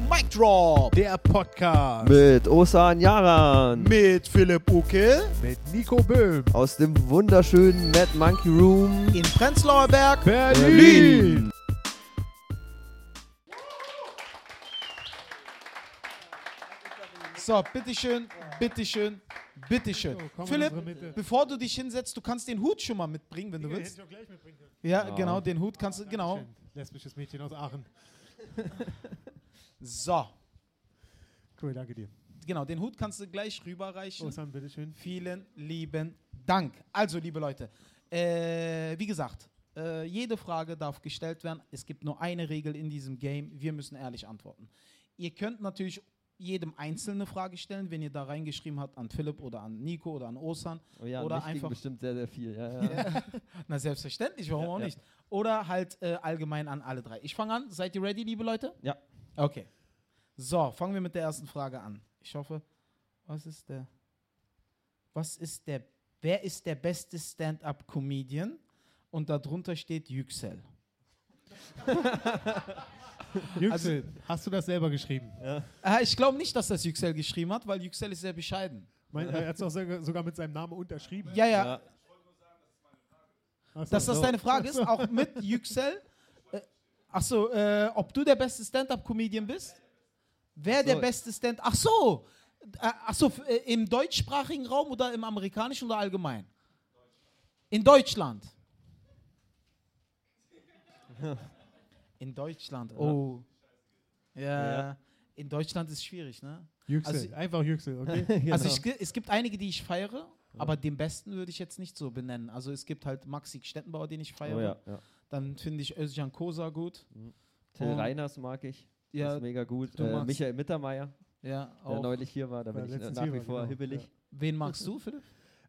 Mic Drop. Der Podcast Mit Osan Yaran. Mit Philipp Uke mit Nico Böhm. Aus dem wunderschönen Mad Monkey Room. in Prenzlauer Berg. Berlin. So, bitteschön, bitteschön, bitteschön. So, in Philipp, bevor du dich hinsetzt, du kannst den Hut schon mal mitbringen, wenn du willst. Ja, genau, den Hut kannst du, genau. Lesbisches Mädchen aus Aachen. So, Cool, danke dir. genau, den Hut kannst du gleich rüberreichen. Osan, bitteschön. Vielen lieben Dank. Also, liebe Leute, äh, wie gesagt, äh, jede Frage darf gestellt werden. Es gibt nur eine Regel in diesem Game. Wir müssen ehrlich antworten. Ihr könnt natürlich jedem einzelne Frage stellen, wenn ihr da reingeschrieben habt an Philipp oder an Nico oder an Osan. Oh ja, Oder einfach- bestimmt sehr, sehr viel. Ja, ja. Na, selbstverständlich, warum Ja, auch ja. nicht? Oder halt äh, allgemein an alle drei. Ich fange an. Seid ihr ready, liebe Leute? Ja. Okay. So, fangen wir mit der ersten Frage an. Ich hoffe, was ist der. Was ist der. Wer ist der beste Stand-up-Comedian? Und darunter steht Yüksel. Yüksel, hast du das selber geschrieben? Äh, ich glaube nicht, dass das Yüksel geschrieben hat, weil Yüksel ist sehr bescheiden. Mein, er hat es auch sogar mit seinem Namen unterschrieben. Ja, ja. Ja. Dass das so. deine Frage ist, auch mit Yüksel. Achso, äh, ob du der beste Stand-up-Comedian bist? Wer so. der beste Stand... Ach so! Äh, ach so, äh, im deutschsprachigen Raum oder im amerikanischen oder allgemein? In Deutschland. In Deutschland, oh. Ja, Ja. in Deutschland ist schwierig, ne? Yüksel, Also- einfach Yüksel, okay? Genau. Also ich, ge- es gibt einige, die ich feiere, aber den besten würde ich jetzt nicht so benennen. Also es gibt halt Maxi Stettenbauer, den ich feiere. Oh ja, ja. Dann finde ich Özcan Kosa gut. Till Und- Reiners mag ich. Ja, ist mega gut. du Äh, Michael Mittermeier, ja, der auch. neulich hier war, da War bin ich letztens nach hier wie war, vor genau, hibbelig. Wen magst du, Philipp?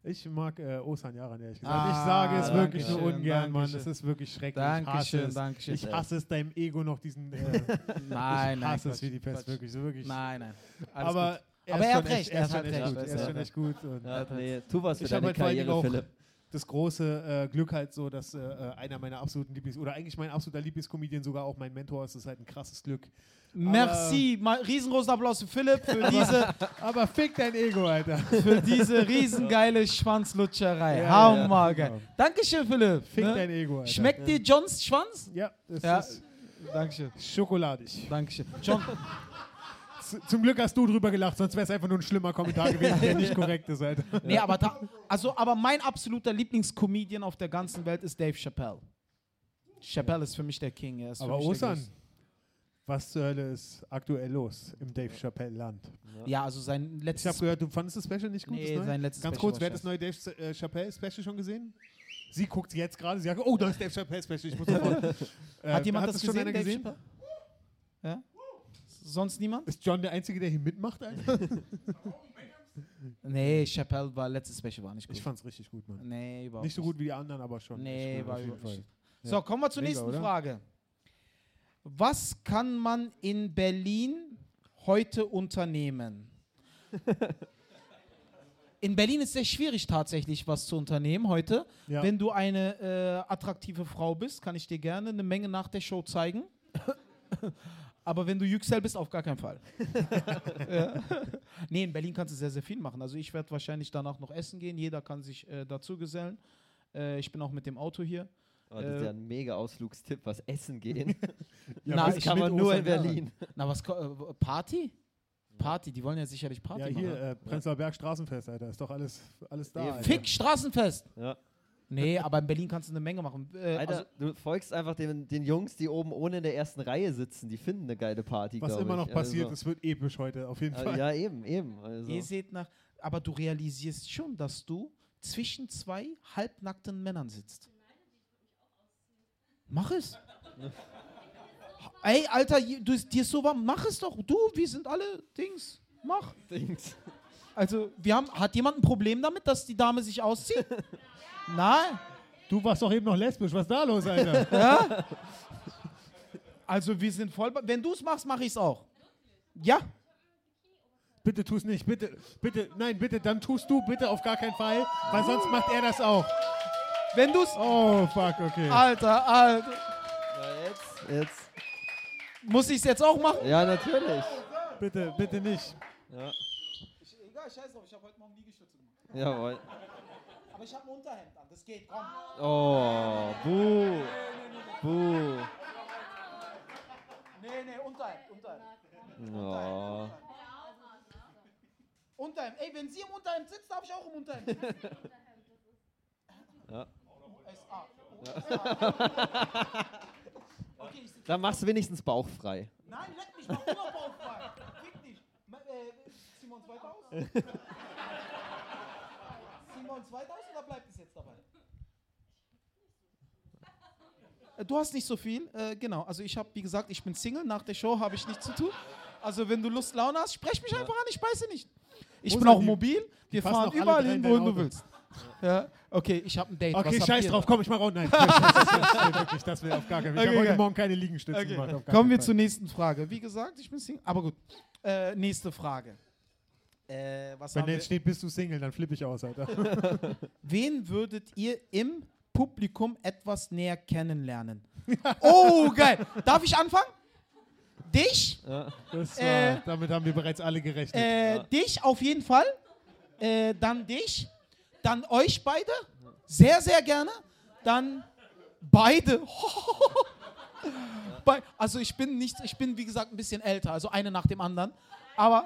Ich mag äh, Osan Yaran, ehrlich gesagt. Ah, ich sage es wirklich nur Dankeschön, ungern, Mann. Dankeschön. Es ist wirklich schrecklich. ich hasse Dankeschön, es. Dankeschön. Ich hasse es, deinem Ego noch diesen. Äh, nein, ich nein. hasse es Quatsch, wie die Pest, Quatsch. wirklich. So wirklich. Nein, nein. Alles aber gut. er, Aber ist er hat recht, echt, er er ist hat schon echt recht, gut. er Er ist schon echt gut. Und Ja, nee, tu was für Ich deine Karriere, auch- Philipp. Das große äh, Glück halt so, dass äh, äh, einer meiner absoluten Lieblings- oder eigentlich mein absoluter Lieblingscomedian sogar auch mein Mentor ist. Das ist halt ein krasses Glück. Merci. Mal riesengroßen Applaus für Philipp für diese, Aber fick dein Ego, Alter. für diese riesengeile Schwanzlutscherei. Ja, Hammer ja, geil. genau. Dankeschön, Philipp. Fick Ne? dein Ego, Alter. Schmeckt dir Johns Schwanz? Ja, das Ja. ist Dankeschön. schokoladig. Dankeschön. John, zum Glück hast du drüber gelacht, sonst wäre es einfach nur ein schlimmer Kommentar gewesen, der nicht korrekt ist, Alter. nee, aber, da, also, aber mein absoluter Lieblingscomedian auf der ganzen Welt ist Dave Chappelle. Chappelle ist für mich der King. Er ist Aber Osan, was zur Hölle ist aktuell los im Dave Chappelle-Land? Ja, also sein Ich letztes habe gehört, du fandest das Special nicht gut? Nee, das sein letztes Ganz Special kurz, wer hat das neue Dave äh, Chappelle-Special schon gesehen? Sie guckt jetzt gerade, sie sagt, oh, da ist Dave Chappelle-Special, ich muss sofort. Äh, Hat jemand das schon gesehen, einer gesehen? Chappelle? Ja? Sonst niemand? Ist John der Einzige, der hier mitmacht? Alter? Nee, Chappelle war letztes Special war nicht gut. Ich fand's richtig gut, Mann. nee, überhaupt Nicht so gut wie die anderen, aber schon. Nee, war auf jeden Fall. So, kommen wir zur Mega, nächsten oder? Frage. Was kann man in Berlin heute unternehmen? in Berlin ist es sehr schwierig tatsächlich was zu unternehmen heute. Ja. Wenn du eine äh, attraktive Frau bist, kann ich dir gerne eine Menge nach der Show zeigen. Aber wenn du Yüksel bist, auf gar keinen Fall. ja. Nee, in Berlin kannst du sehr, sehr viel machen. Also ich werde wahrscheinlich danach noch essen gehen. Jeder kann sich äh, dazu gesellen. Äh, ich bin auch mit dem Auto hier. Oh, das ist Äh, ja ein mega Ausflugstipp, was essen gehen. Ja, Na, das ich kann man nur in? Berlin. Na, was, äh, Party? Party, die wollen ja sicherlich Party Ja, machen. hier, äh, Prenzlauer Berg Straßenfest, Alter. Ist doch alles, alles da. Fick, Straßenfest! Ja. Nee, aber in Berlin kannst du eine Menge machen. Äh, Alter, also, du folgst einfach den, den Jungs, die oben ohne in der ersten Reihe sitzen. Die finden eine geile Party, Was immer ich. noch passiert, Also, es wird episch heute, auf jeden äh, Fall. ja, eben, eben. Also. ihr seht nach. Aber du realisierst schon, dass du zwischen zwei halbnackten Männern sitzt. Mach es. Ey, Alter, du, dir ist so warm, mach es doch. Du, wir sind alle Dings. Mach. Dings. Also, wir haben, hat jemand ein Problem damit, dass die Dame sich auszieht? Nein. Du warst doch eben noch lesbisch, was ist da los, Alter? Ja? Also, wir sind voll. Wenn du es machst, mache ich es auch. Ja? bitte tu es nicht, bitte, bitte, nein, bitte, dann tust du bitte auf gar keinen Fall, weil sonst macht er das auch. Wenn du es. Oh, fuck, okay. Alter, Alter. Ja, jetzt, jetzt. Muss ich es jetzt auch machen? Ja, natürlich. Bitte, bitte nicht. Ja. Egal, scheiß drauf, ich habe heute Morgen Liegestütze gemacht. Jawohl. Aber ich habe ein Unterhemd an, das geht, komm. Oh, buh. Buh. Nee, nee, Unterhemd, Unterhemd. Oh. Unterhemd. Ey, wenn sie im Unterhemd sitzt, darf ich auch im Unterhemd sitzen. Ja. USA. USA. Okay. Dann machst du wenigstens bauchfrei. Nein, leck mich, mach immer bauchfrei. Fick dich. Ma- Äh, wir uns weiter aus oder bleibt es jetzt dabei? Äh, Du hast nicht so viel, äh, genau. Also ich habe, wie gesagt, ich bin Single. Nach der Show habe ich nichts zu tun. Also wenn du Lust, Laune hast, sprech mich einfach an. Ich beiße nicht. Ich Wo bin auch die? mobil. Wir fahren überall hin, in wohin du willst. Ja, okay, ich habe ein Date. Okay, Was scheiß drauf, da? komm, ich mach auch. Nein, wirklich, das will auf gar keinen Fall. Ich Okay, habe heute. Morgen keine Liegenstütze Okay. gemacht. auf gar Kommen wir keinen zur nächsten Frage. Wie gesagt, ich bin Single. Aber gut. Äh, nächste Frage. Äh, was Wenn haben da wir? jetzt steht, bist du Single, dann flippe ich aus, Alter. Wen würdet ihr im Publikum etwas näher kennenlernen? oh, geil. Darf ich anfangen? Dich? Ja. Das war, Äh, damit haben wir bereits alle gerechnet. Äh, Ja. Dich auf jeden Fall. Äh, dann dich. Dann euch beide. Sehr, sehr gerne. Dann beide. Bei, also ich bin nicht, ich bin wie gesagt ein bisschen älter, also eine nach dem anderen. Aber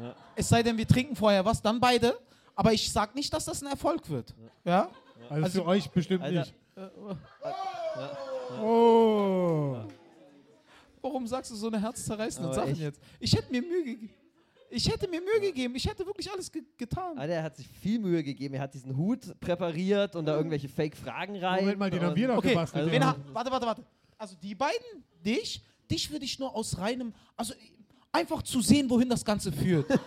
Ja. es sei denn, wir trinken vorher was, dann beide. Aber ich sag nicht, dass das ein Erfolg wird. Ja? also, also- für euch bestimmt Alter. nicht. Oh. Warum sagst du so eine herzzerreißende Aber Sachen jetzt? Ich hätte mir Mühe gegeben. Ich hätte mir Mühe gegeben. Ich hätte wirklich alles ge getan. Alter, er hat sich viel Mühe gegeben. Er hat diesen Hut präpariert und da irgendwelche Fake-Fragen rein. Moment mal, den haben wir doch Okay, gebastelt. also- warte, warte, warte. Also die beiden, dich, dich würde ich nur aus reinem, also einfach zu sehen, wohin das Ganze führt.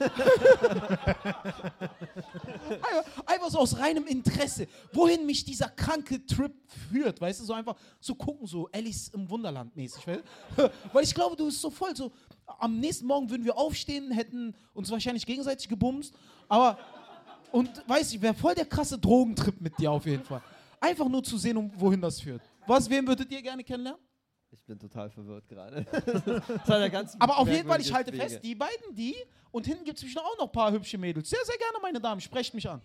einfach, so aus reinem Interesse, wohin mich dieser kranke Trip führt, weißt du, so einfach so gucken, so Alice im Wunderland mäßig, weil, weil ich glaube, du bist so voll, so am nächsten Morgen würden wir aufstehen, hätten uns wahrscheinlich gegenseitig gebumst, aber und weiß ich, wäre voll der krasse Drogentrip mit dir auf jeden Fall. Einfach nur zu sehen, um, wohin das führt. Was, wen würdet ihr gerne kennenlernen? Ich bin total verwirrt gerade. Aber auf jeden Fall, ich halte Wege. fest, die beiden, die und hinten gibt es bestimmt auch noch ein paar hübsche Mädels. Sehr, sehr gerne, meine Damen, sprecht mich an.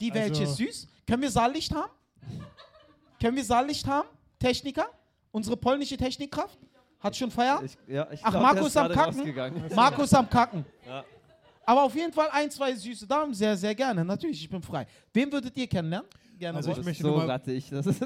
Die welche Also- ist süß? Können wir Saallicht haben? Können wir Saallicht haben? Techniker? Unsere polnische Technikkraft? Hat schon Feierabend? Ich, ja, ich Ach, glaub, Markus am Kacken? Markus am Kacken. Ja. Aber auf jeden Fall ein, zwei süße Damen, sehr, sehr gerne. Natürlich, ich bin frei. Wen würdet ihr kennenlernen? Gerne. Also ich möchte so nur mal- rattig. Das ist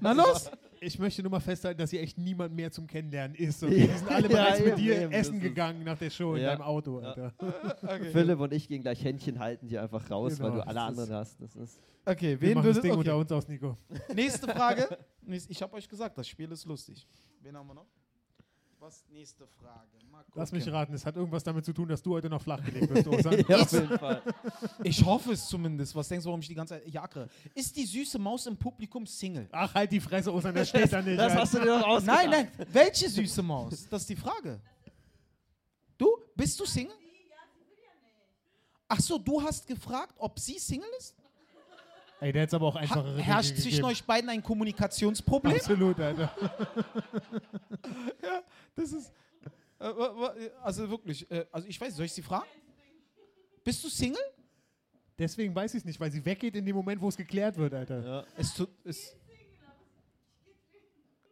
Na los! Ich möchte nur mal festhalten, dass hier echt niemand mehr zum Kennenlernen ist. Okay? Die sind alle Ja, bereits mit eben, dir eben, essen gegangen nach der Show in Ja. deinem Auto, Ja. Alter. Philipp und ich gehen gleich Händchen halten die einfach raus, Genau, weil du alle anderen hast. Das ist Okay, Wir wen machen das würdet Ding okay. unter uns aus, Nico. Nächste Frage. Ich habe euch gesagt, das Spiel ist lustig. Wen haben wir noch? Was? Nächste Frage. Mal Lass mich raten, es hat irgendwas damit zu tun, dass du heute noch flach gelegt bist, Osan. ja, auf jeden Fall. Ich hoffe es zumindest. Was denkst du, warum ich die ganze Zeit jagere? Ist die süße Maus im Publikum Single? Ach, halt die Fresse, Osan, das steht da nicht. Das Alter. hast du dir doch ausgedacht. Nein, nein. Welche süße Maus? Das ist die Frage. Du? Bist du Single? Ach so, du hast gefragt, ob sie Single ist? Ey, der hat aber auch Ha einfachere Dinge herrscht zwischen gegeben. euch beiden ein Kommunikationsproblem? Absolut, Alter. Das ist. Äh, also wirklich, äh, also ich weiß, soll ich sie fragen? Bist du Single? Deswegen weiß ich es nicht, weil sie weggeht in dem Moment, wo es geklärt wird, Alter. Ja. Es tut. Es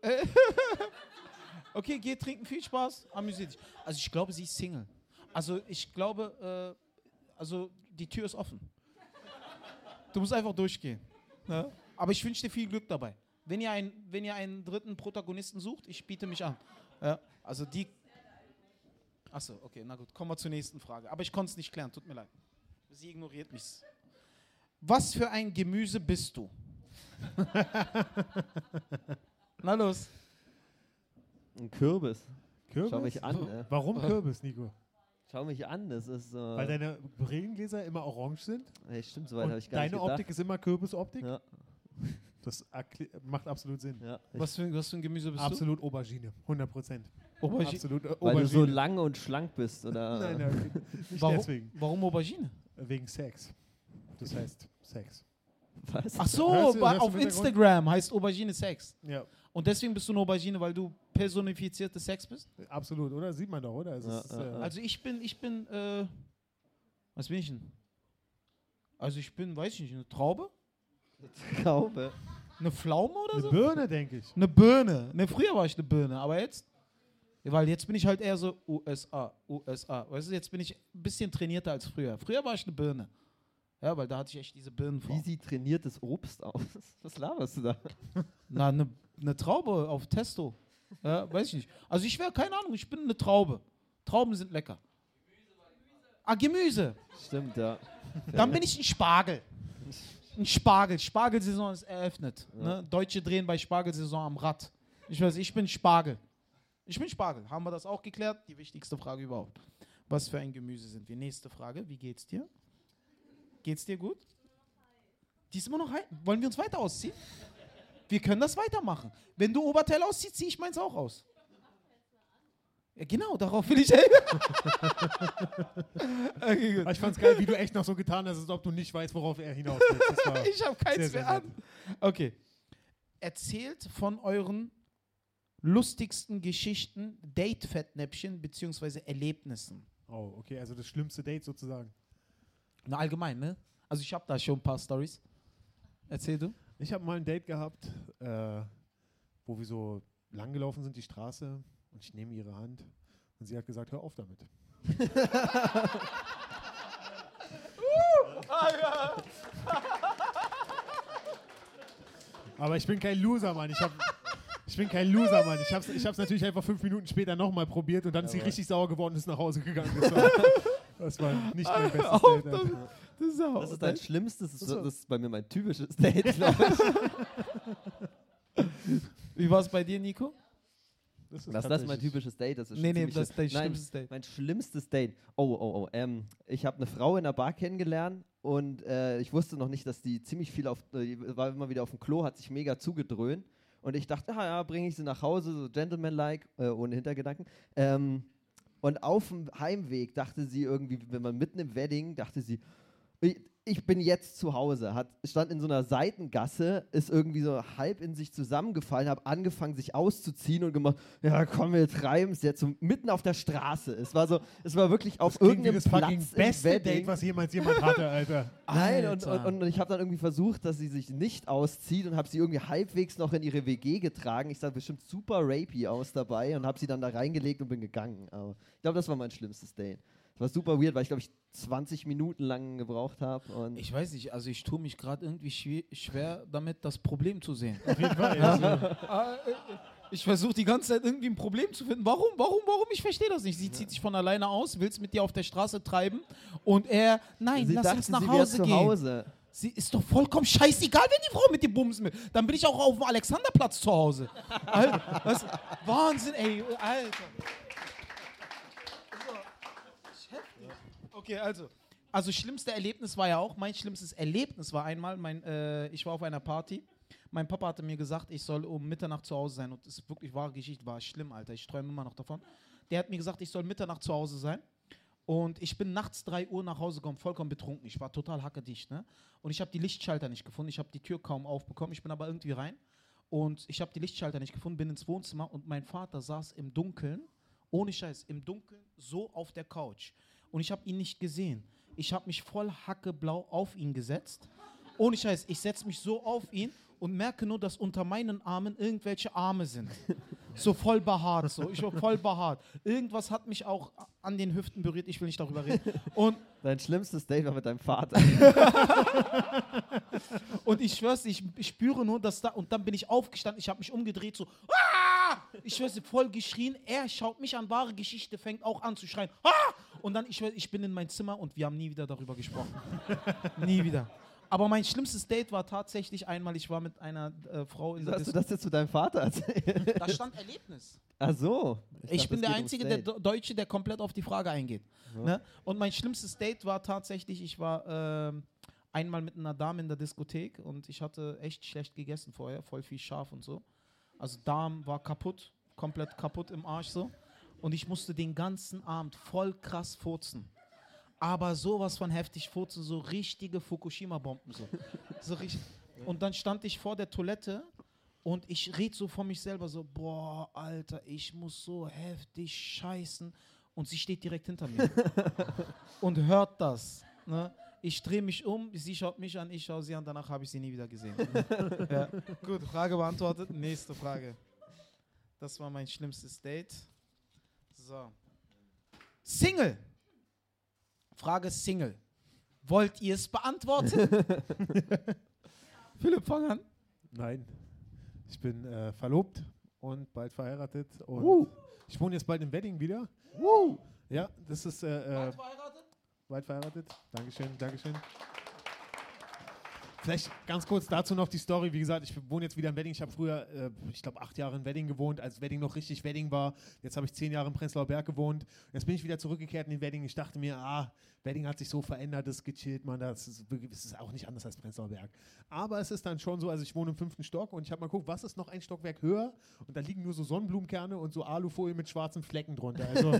okay, geh trinken, viel Spaß, amüsier dich. Also ich glaube, sie ist Single. Also ich glaube, äh, also die Tür ist offen. Du musst einfach durchgehen. Ne? Aber ich wünsche dir viel Glück dabei. Wenn ihr, ein, wenn ihr einen dritten Protagonisten sucht, ich biete mich an. Ja? Also die. Achso, okay, na gut, kommen wir zur nächsten Frage. Aber ich konnte es nicht klären, tut mir leid. Sie ignoriert mich. Was für ein Gemüse bist du? Na los. Ein Kürbis. Kürbis? Schau mich an. Ne? Warum Kürbis, Nico? Schau mich an. Das ist. Äh, Weil deine Brillengläser immer orange sind? ey, stimmt, so weit habe ich gar deine nicht gedacht. Optik ist immer Kürbisoptik? Ja, Das macht absolut Sinn. ja. Was für, was für ein Gemüse bist Absolut Aubergine. 100 Prozent. du? Aubergine. Absolut äh, weil du so Aubergine. lang und schlank bist, oder? Nein, nein, nicht Warum, deswegen. warum Aubergine? Wegen Sex. Das heißt Sex. Was? Ach so, Hörst du- hörst du auf? Instagram heißt Aubergine Sex. Ja. Und deswegen bist du eine Aubergine, weil du personifizierte Sex bist? Absolut, oder? Sieht man doch, oder? Es Ja, ist, ja, äh. Also ich bin, ich bin, äh, was bin ich denn? Also ich bin, weiß ich nicht, eine Traube? Traube. Eine Pflaume oder eine so? Birne, denke ich. Eine Birne. Ne, früher war ich eine Birne, aber jetzt, weil jetzt bin ich halt eher so USA, USA. Weißt du, jetzt bin ich ein bisschen trainierter als früher. Früher war ich eine Birne. Ja, weil da hatte ich echt diese Wie Birnenform. sieht trainiertes Obst aus? Was laberst du da? Na, eine ne Traube auf Testo. Ja, weiß ich nicht. Also ich wäre, keine Ahnung, ich bin eine Traube. Trauben sind lecker. Ah, Gemüse. Stimmt, ja. Dann bin ich ein Spargel. Ein Spargel. Spargelsaison ist eröffnet. Ne? Deutsche drehen bei Spargelsaison am Rad. Ich weiß, ich bin Spargel. Ich bin Spargel. Haben wir das auch geklärt? Die wichtigste Frage überhaupt. Was für ein Gemüse sind wir? Nächste Frage. Wie geht's dir? Geht's dir gut? Die ist immer noch heiß. Wollen wir uns weiter ausziehen? Wir können das weitermachen. Wenn du Oberteil ausziehst, ziehe ich meins auch aus. Ja, genau, darauf will ich okay. Aber ich fand's geil, wie du echt noch so getan hast, als ob du nicht weißt, worauf er hinaus will. Ich habe keins sehr, sehr mehr an. Okay. Erzählt von euren lustigsten Geschichten, Date-Fettnäpfchen bzw. Erlebnissen. Oh, okay, also das schlimmste Date sozusagen. Na, allgemein, ne? Also ich habe da schon ein paar Stories. Erzähl du. Ich habe mal ein Date gehabt, äh, wo wir so langgelaufen sind, die Straße, und ich nehme ihre Hand und sie hat gesagt, hör auf damit. Aber ich bin kein Loser, Mann. Ich, hab, ich bin kein Loser, Mann. Ich habe es ich hab's natürlich einfach fünf Minuten später nochmal probiert und dann ist sie richtig sauer geworden und ist nach Hause gegangen. Das war, das war nicht mein bestes Auf Date. damit. Das ist, auch Das ist dein schlimmstes, das ist, das ist bei mir mein typisches Date, glaube ich. Wie war es bei dir, Nico? Das ist das mein typisches Date? Das ist Nee, nee, das ist dein schlimmstes Date. Mein schlimmstes Date. Oh, oh, oh. Ähm, ich habe eine Frau in der Bar kennengelernt und äh, ich wusste noch nicht, dass die ziemlich viel auf, äh, die war immer wieder auf dem Klo, hat sich mega zugedröhnt. Und ich dachte, ah ja, bringe ich sie nach Hause, so gentleman-like, äh, ohne Hintergedanken. Ähm, und auf dem Heimweg dachte sie irgendwie, wenn man mitten im Wedding, dachte sie, ich, bin jetzt zu Hause. Hat, stand in so einer Seitengasse, ist irgendwie so halb in sich zusammengefallen, hat angefangen, sich auszuziehen und gemacht, ja komm, wir treiben es jetzt so mitten auf der Straße. Es war so, es war wirklich auf irgendeinem das fucking Platz im beste Wedding. Date, was jemals jemand hatte, Alter. Nein, und, und, und ich habe dann irgendwie versucht, dass sie sich nicht auszieht und habe sie irgendwie halbwegs noch in ihre WG getragen. Ich sah bestimmt super rapey aus dabei und habe sie dann da reingelegt und bin gegangen. Aber ich glaube, das war mein schlimmstes Date. Das war super weird, weil ich glaube ich 20 Minuten lang gebraucht habe. Und Ich weiß nicht, also ich tue mich gerade irgendwie schwer, damit, das Problem zu sehen. Auf jeden Fall. Also, Ah, äh, Ich versuche die ganze Zeit irgendwie ein Problem zu finden. Warum, warum, warum? Ich verstehe das nicht. Sie zieht sich von alleine aus, will es mit dir auf der Straße treiben und er, nein, sie lass dachte, uns nach Hause zu gehen. Hause. Sie ist doch vollkommen scheißegal, wenn die Frau mit dir bumsen will. Dann bin ich auch auf dem Alexanderplatz zu Hause. Alter, was? Wahnsinn, ey, Alter. Okay, also. Also schlimmste Erlebnis war ja auch, mein schlimmstes Erlebnis war einmal, mein, äh, ich war auf einer Party. Mein Papa hatte mir gesagt, ich soll um Mitternacht zu Hause sein. Und das ist wirklich wahre Geschichte, war schlimm, Alter. Ich träume immer noch davon. Der hat mir gesagt, ich soll Mitternacht zu Hause sein. Und ich bin nachts 3 Uhr nach Hause gekommen, vollkommen betrunken. Ich war total hackedicht, ne? Und ich habe die Lichtschalter nicht gefunden. Ich habe die Tür kaum aufbekommen. Ich bin aber irgendwie rein. Und ich habe die Lichtschalter nicht gefunden, bin ins Wohnzimmer und mein Vater saß im Dunkeln, ohne Scheiß, im Dunkeln, so auf der Couch. Und ich habe ihn nicht gesehen. Ich habe mich voll hackeblau auf ihn gesetzt. Ohne Scheiß, ich setze mich so auf ihn und merke nur, dass unter meinen Armen irgendwelche Arme sind. So voll behaart, so. Ich war voll behaart. Irgendwas hat mich auch an den Hüften berührt, ich will nicht darüber reden. Und, Dein schlimmstes Date war mit deinem Vater. und ich schwör's, ich, ich spüre nur, dass da, und dann bin ich aufgestanden, ich habe mich umgedreht, so, ah! Ich schwör's, dir, voll geschrien. Er schaut mich an, wahre Geschichte, fängt auch an zu schreien, ah! Und dann, ich schwör, ich bin in mein Zimmer und wir haben nie wieder darüber gesprochen. nie wieder. Aber mein schlimmstes Date war tatsächlich einmal, ich war mit einer äh, Frau in der hast du das jetzt zu deinem Vater erzählt? Da stand Erlebnis. Ach so. Ich, dachte, bin der Einzige, der. Do- Deutsche, der komplett auf die Frage eingeht. Ne? Und mein schlimmstes Date war tatsächlich, ich war ähm, einmal mit einer Dame in der Diskothek und ich hatte echt schlecht gegessen vorher, voll viel scharf und so. Also Darm war kaputt, komplett kaputt im Arsch so. Und ich musste den ganzen Abend voll krass furzen. Aber sowas von heftig furzen, so richtige Fukushima-Bomben so. so richtig. Und dann stand ich vor der Toilette Und ich rede so von mich selber so, boah, Alter, ich muss so heftig scheißen. Und sie steht direkt hinter mir und hört das. Ne? Ich drehe mich um, sie schaut mich an, ich schaue sie an, danach habe ich sie nie wieder gesehen. ja. Gut, Frage beantwortet. Nächste Frage. Das war mein schlimmstes Date. So. Single. Frage Single. Wollt ihr es beantworten? Philipp, fang an. Nein. Ich bin äh, verlobt und bald verheiratet. Und Uh. ich wohne jetzt bald im Wedding wieder. Uh. Ja, das ist äh, äh, verheiratet? Bald verheiratet. Dankeschön, Dankeschön. Vielleicht ganz kurz dazu noch die Story. Wie gesagt, ich wohne jetzt wieder in Wedding. Ich habe früher, äh, ich glaube, acht Jahre in Wedding gewohnt, als Wedding noch richtig Wedding war. Jetzt habe ich zehn Jahre in Prenzlauer Berg gewohnt. Jetzt bin ich wieder zurückgekehrt in den Wedding. Ich dachte mir, ah, Wedding hat sich so verändert, das ist gechillt, man. Das ist, das ist auch nicht anders als Prenzlauer Berg. Aber es ist dann schon so, also ich wohne im fünften Stock und ich habe mal geguckt, was ist noch ein Stockwerk höher? Und da liegen nur so Sonnenblumenkerne und so Alufolie mit schwarzen Flecken drunter. Also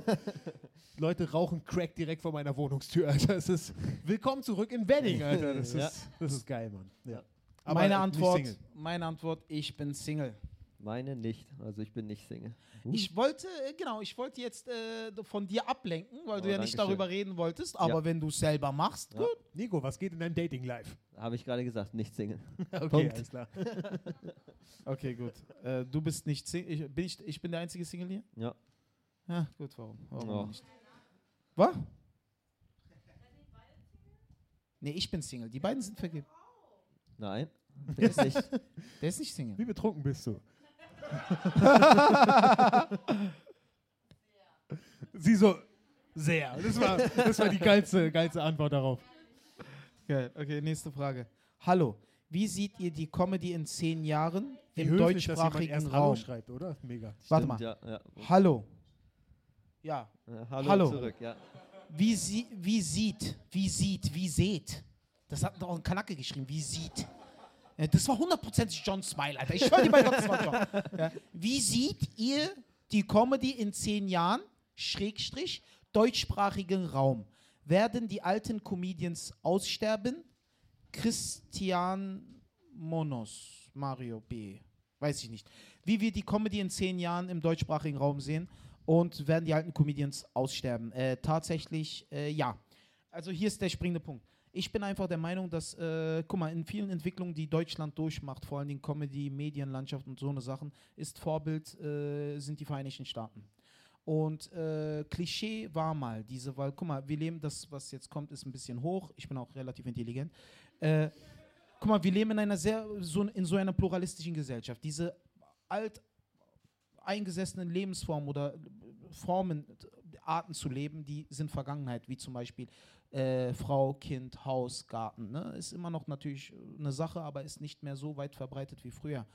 Leute rauchen Crack direkt vor meiner Wohnungstür. Alter. Das ist willkommen zurück in Wedding, Alter. Das ist, Ja. das ist geil, Mann. Ja. meine äh, nicht Antwort, Single. meine Antwort, ich bin Single. Meine nicht. Also ich bin nicht Single. Ich wollte, äh, genau, ich wollte jetzt äh, von dir ablenken, weil du Oh, ja nicht darüber reden wolltest, aber Ja. wenn du es selber machst, Ja. gut. Nico, was geht in deinem Dating-Life? Habe ich gerade gesagt, nicht Single. Okay, Punkt. alles klar. Okay, gut. Äh, du bist nicht Single. Ich, bin, ich, ich bin der einzige Single hier? Ja. Ja, gut, warum? Warum Oh. nicht? Was? Nee, ich bin Single. Die beiden sind vergeben. Nein. Bin ich nicht. Der ist nicht Single. Wie betrunken bist du? Sie so, sehr. Das war, das war die geilste, geilste Antwort darauf. Geil. Okay, nächste Frage. Hallo. Wie seht ihr die Comedy in zehn Jahren Wie im höflich, deutschsprachigen erst Hallo Raum? schreibt, oder? Mega. Warte Stimmt, mal. Ja, ja. Hallo. Ja. Ja, hallo, Hallo. zurück, ja. Wie, sie, wie sieht, wie sieht, wie seht. Das hat doch ein Kanake geschrieben. Wie sieht. Ja, Das war hundertprozentig John Smile, Alter. Ich schwör dir bei Gott, das war John. Ja. Wie seht ihr die Comedy in zehn Jahren, Schrägstrich, deutschsprachigen Raum? Werden die alten Comedians aussterben? Christian Monos, Mario B. Weiß ich nicht. Wie wir die Comedy in zehn Jahren im deutschsprachigen Raum sehen und werden die alten Comedians aussterben? Äh, tatsächlich, äh, ja. Also hier ist der springende Punkt. Ich bin einfach der Meinung, dass, äh, guck mal, in vielen Entwicklungen, die Deutschland durchmacht, vor allen Dingen Comedy, Medienlandschaft und so eine Sachen, ist Vorbild, äh, sind die Vereinigten Staaten. Und äh, Klischee war mal diese, weil, guck mal, wir leben, das, was jetzt kommt, ist ein bisschen hoch. Ich bin auch relativ intelligent. Äh, guck mal, wir leben in einer sehr, so, in so einer pluralistischen Gesellschaft. Diese alt eingesessenen Lebensformen oder Formen, Arten zu leben, die sind Vergangenheit, wie zum Beispiel äh, Frau, Kind, Haus, Garten. Ne? Ist immer noch natürlich eine Sache, aber ist nicht mehr so weit verbreitet wie früher.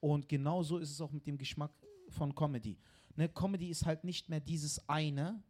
Und genauso ist es auch mit dem Geschmack von Comedy. Ne? Comedy ist halt nicht mehr dieses eine,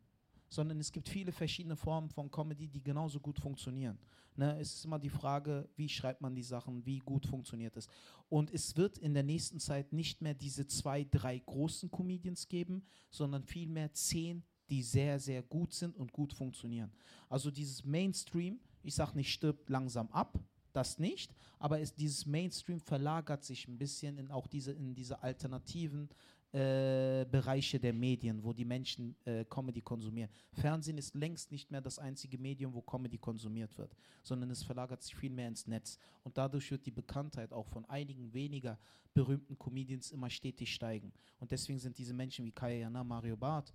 sondern es gibt viele verschiedene Formen von Comedy, die genauso gut funktionieren. Ne? Es ist immer die Frage, wie schreibt man die Sachen, wie gut funktioniert es. Und es wird in der nächsten Zeit nicht mehr diese zwei, drei großen Comedians geben, sondern vielmehr zehn, die sehr, sehr gut sind und gut funktionieren. Also dieses Mainstream, ich sage nicht, stirbt langsam ab, das nicht, aber es, dieses Mainstream verlagert sich ein bisschen in auch diese, in diese alternativen äh, Bereiche der Medien, wo die Menschen äh, Comedy konsumieren. Fernsehen ist längst nicht mehr das einzige Medium, wo Comedy konsumiert wird, sondern es verlagert sich viel mehr ins Netz. Und dadurch wird die Bekanntheit auch von einigen weniger berühmten Comedians immer stetig steigen. Und deswegen sind diese Menschen wie Kaya Jana, Mario Barth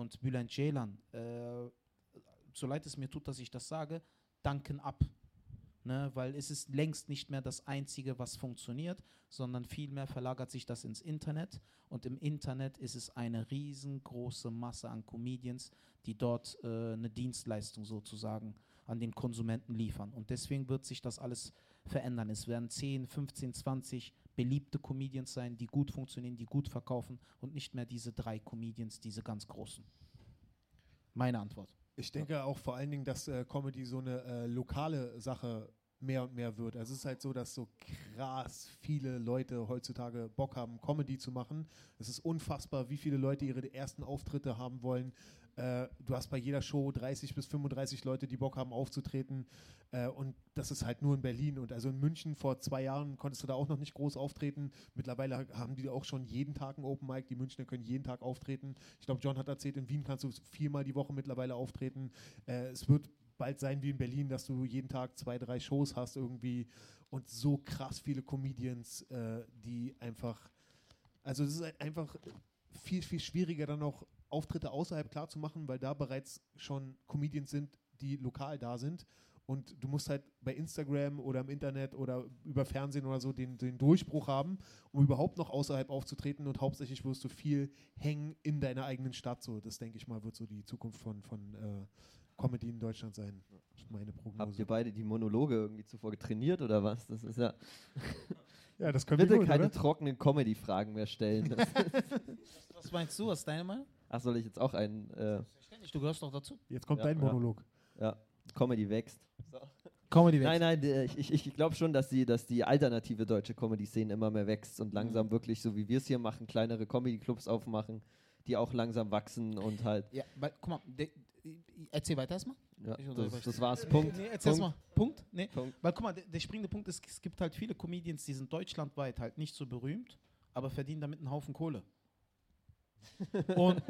und Bülent Ceylan, äh, so leid es mir tut, dass ich das sage, danken ab. Ne, weil es ist längst nicht mehr das Einzige, was funktioniert, sondern vielmehr verlagert sich das ins Internet. Und im Internet ist es eine riesengroße Masse an Comedians, die dort äh, eine Dienstleistung sozusagen an den Konsumenten liefern. Und deswegen wird sich das alles verändern. Es werden 10, 15, 20 beliebte Comedians sein, die gut funktionieren, die gut verkaufen und nicht mehr diese drei Comedians, diese ganz großen. Meine Antwort. Ich denke auch vor allen Dingen, dass äh, Comedy so eine äh, lokale Sache mehr und mehr wird. Also es ist halt so, dass so krass viele Leute heutzutage Bock haben, Comedy zu machen. Es ist unfassbar, wie viele Leute ihre ersten Auftritte haben wollen. Äh, du hast bei jeder Show 30 bis 35 Leute, die Bock haben aufzutreten. Äh, und das ist halt nur in Berlin. Und also in München vor zwei Jahren konntest du da auch noch nicht groß auftreten. Mittlerweile haben die auch schon jeden Tag ein Open Mic. Die Münchner können jeden Tag auftreten. Ich glaube, John hat erzählt, in Wien kannst du viermal die Woche mittlerweile auftreten. Äh, es wird bald sein wie in Berlin, dass du jeden Tag zwei, drei Shows hast irgendwie und so krass viele Comedians, äh, die einfach, also es ist einfach viel, viel schwieriger dann auch Auftritte außerhalb klar zu machen, weil da bereits schon Comedians sind, die lokal da sind und du musst halt bei Instagram oder im Internet oder über Fernsehen oder so den, den Durchbruch haben, um überhaupt noch außerhalb aufzutreten und hauptsächlich wirst du viel hängen in deiner eigenen Stadt. So, das denke ich mal, wird so die Zukunft von, von äh, Comedy in Deutschland sein. Das ist meine Prognose. Habt ihr beide die Monologe irgendwie zuvor getrainiert oder was? Das ist ja. ja, das können Bitte wir gut, keine oder? trockenen Comedy-Fragen mehr stellen. Was meinst du? Was ist deine Meinung? Ach, soll ich jetzt auch einen. Äh, Ständig, du gehörst doch dazu. Jetzt kommt Ja, dein ja. Monolog. ja, Comedy wächst. Comedy Nein, nein, äh, ich, ich, ich glaube schon, dass die, dass die alternative deutsche Comedy-Szene immer mehr wächst und langsam wirklich, so wie wir es hier machen, kleinere Comedy-Clubs aufmachen, die auch langsam wachsen und halt. Ja, weil, guck mal, de, erzähl weiter erstmal. Ja, das, das war's. Punkt. Nee, erzähl Punkt. mal. Punkt? Nee. Punkt. Weil guck mal, der, der springende Punkt ist, es gibt halt viele Comedians, die sind deutschlandweit halt nicht so berühmt, aber verdienen damit einen Haufen Kohle. und,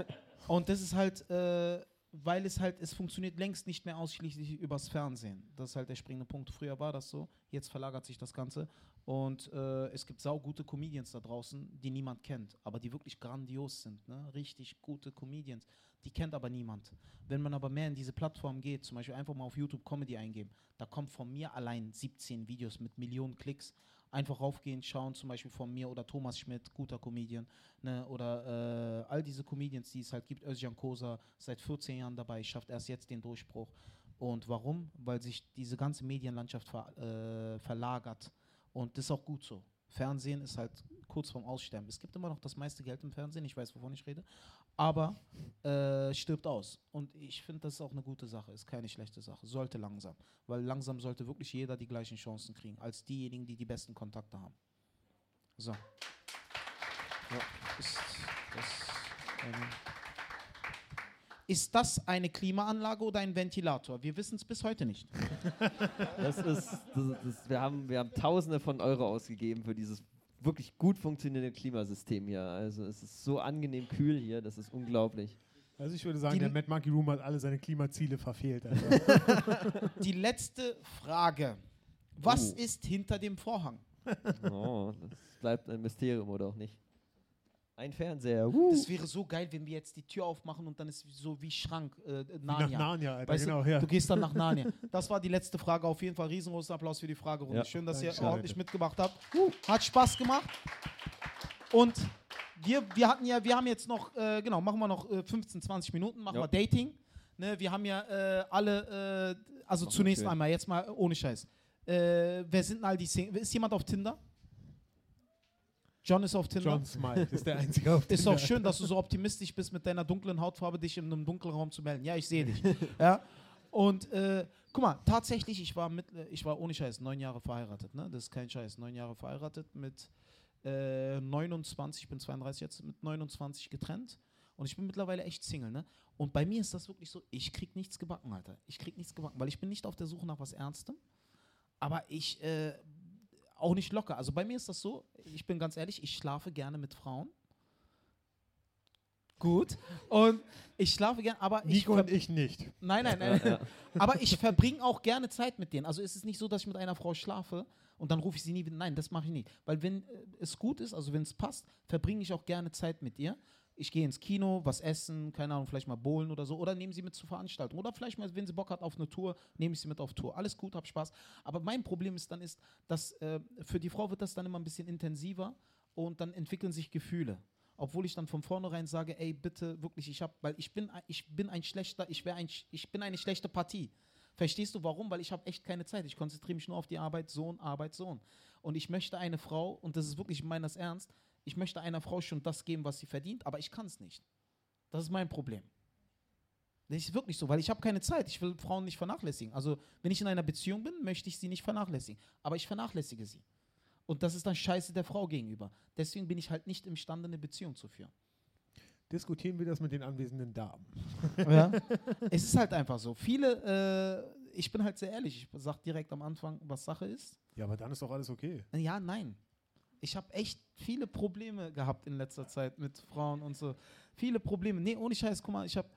und das ist halt, äh, weil es halt, es funktioniert längst nicht mehr ausschließlich übers Fernsehen. Das ist halt der springende Punkt. Früher war das so, jetzt verlagert sich das Ganze. Und äh, es gibt saugute Comedians da draußen, die niemand kennt, aber die wirklich grandios sind. Ne? Richtig gute Comedians. Die kennt aber niemand. Wenn man aber mehr in diese Plattform geht, zum Beispiel einfach mal auf YouTube Comedy eingeben, da kommt von mir allein 17 Videos mit Millionen Klicks. Einfach raufgehen, schauen, zum Beispiel von mir oder Thomas Schmidt, guter Comedian, ne, oder äh, all diese Comedians, die es halt gibt. Özcan Kosa, seit 14 Jahren dabei, schafft erst jetzt den Durchbruch. Und warum? Weil sich diese ganze Medienlandschaft ver, äh, verlagert. Und das ist auch gut so. Fernsehen ist halt kurz vorm Aussterben. Es gibt immer noch das meiste Geld im Fernsehen, ich weiß, wovon ich rede, aber äh, stirbt aus. Und ich finde, das ist auch eine gute Sache, ist keine schlechte Sache. Sollte langsam. Weil langsam sollte wirklich jeder die gleichen Chancen kriegen, als diejenigen, die die besten Kontakte haben. So. Ja, ist, das, ähm, ist das eine Klimaanlage oder ein Ventilator? Wir wissen es bis heute nicht. Das ist, das, das, wir, haben, wir haben Tausende von Euro ausgegeben für dieses wirklich gut funktionierende Klimasystem hier. Also es ist so angenehm kühl hier, das ist unglaublich. Also ich würde sagen, Die- der Mad Monkey Room hat alle seine Klimaziele verfehlt. Alter. Die letzte Frage. Was Oh. ist hinter dem Vorhang? Oh, das bleibt ein Mysterium oder auch nicht. Ein Fernseher. Uh. Das wäre so geil, wenn wir jetzt die Tür aufmachen und dann ist so wie Schrank, äh, Nach Narnia. Narnia, Alter, Weißt genau. du, ja. du gehst dann nach Narnia. Das war die letzte Frage. Auf jeden Fall riesengroßen Applaus für die Fragerunde. Ja. Schön, dass ihr Dankeschön, ordentlich Leute. mitgemacht habt. Hat Spaß gemacht. Und wir, wir hatten ja, wir haben jetzt noch, äh, genau, machen wir noch äh, 15, 20 Minuten, machen Ja. wir Dating. Ne, wir haben ja äh, alle, äh, also Machen wir zunächst einmal, jetzt mal ohne Scheiß. Äh, wer sind denn all die Singles? Ist jemand auf Tinder? John ist auf Tinder. John Smite ist der einzige auf Ist auch Tinder. schön, dass du so optimistisch bist, mit deiner dunklen Hautfarbe dich in einem dunklen Raum zu melden. Ja, ich sehe dich. ja. Und äh, guck mal, tatsächlich, ich war mit, äh, ich war ohne Scheiß neun Jahre verheiratet. Ne? Das ist kein Scheiß. Neun Jahre verheiratet mit äh, 29, ich bin 32 jetzt, mit 29 getrennt. Und ich bin mittlerweile echt Single, ne? Und bei mir ist das wirklich so, ich krieg nichts gebacken, Alter. Ich krieg nichts gebacken, weil ich bin nicht auf der Suche nach was Ernstem. Aber ich äh, auch nicht locker. Also bei mir ist das so, ich bin ganz ehrlich, ich schlafe gerne mit Frauen. Gut. Und ich schlafe gerne, aber ich Nico und ich nicht. Nein, nein, nein. Aber ich verbringe auch gerne Zeit mit denen. Also es ist nicht so, dass ich mit einer Frau schlafe und dann rufe ich sie nie wieder. Nein, das mache ich nicht. Weil wenn äh, es gut ist, also wenn es passt, verbringe ich auch gerne Zeit mit ihr. Ich gehe ins Kino, was essen, keine Ahnung, vielleicht mal bowlen oder so. Oder nehme sie mit zur Veranstaltung. Oder vielleicht mal, wenn sie Bock hat auf eine Tour, nehme ich sie mit auf Tour. Alles gut, hab Spaß. Aber mein Problem ist dann, ist, dass äh, für die Frau wird das dann immer ein bisschen intensiver und dann entwickeln sich Gefühle. Obwohl ich dann von vornherein sage, ey, bitte wirklich, ich habe, weil ich bin, ich bin ein schlechter, ich wäre ein, ich bin eine schlechte Partie. Verstehst du warum? Weil ich habe echt keine Zeit. Ich konzentriere mich nur auf die Arbeit, Sohn, Arbeit, Sohn. Und ich möchte eine Frau, und das ist wirklich, ich meine ernst, ich möchte einer Frau schon das geben, was sie verdient, aber ich kann es nicht. Das ist mein Problem. Das ist wirklich so, weil ich habe keine Zeit. Ich will Frauen nicht vernachlässigen. Also, wenn ich in einer Beziehung bin, möchte ich sie nicht vernachlässigen. Aber ich vernachlässige sie. Und das ist dann scheiße der Frau gegenüber. Deswegen bin ich halt nicht imstande, eine Beziehung zu führen. Diskutieren wir das mit den anwesenden Damen. Ja. es ist halt einfach so. Viele, äh, ich bin halt sehr ehrlich, ich sage direkt am Anfang, was Sache ist. Ja, aber dann ist doch alles okay. Ja, nein. Ich habe echt viele Probleme gehabt in letzter Zeit mit Frauen und so. Viele Probleme. Nee, ohne Scheiß, guck mal, ich habe,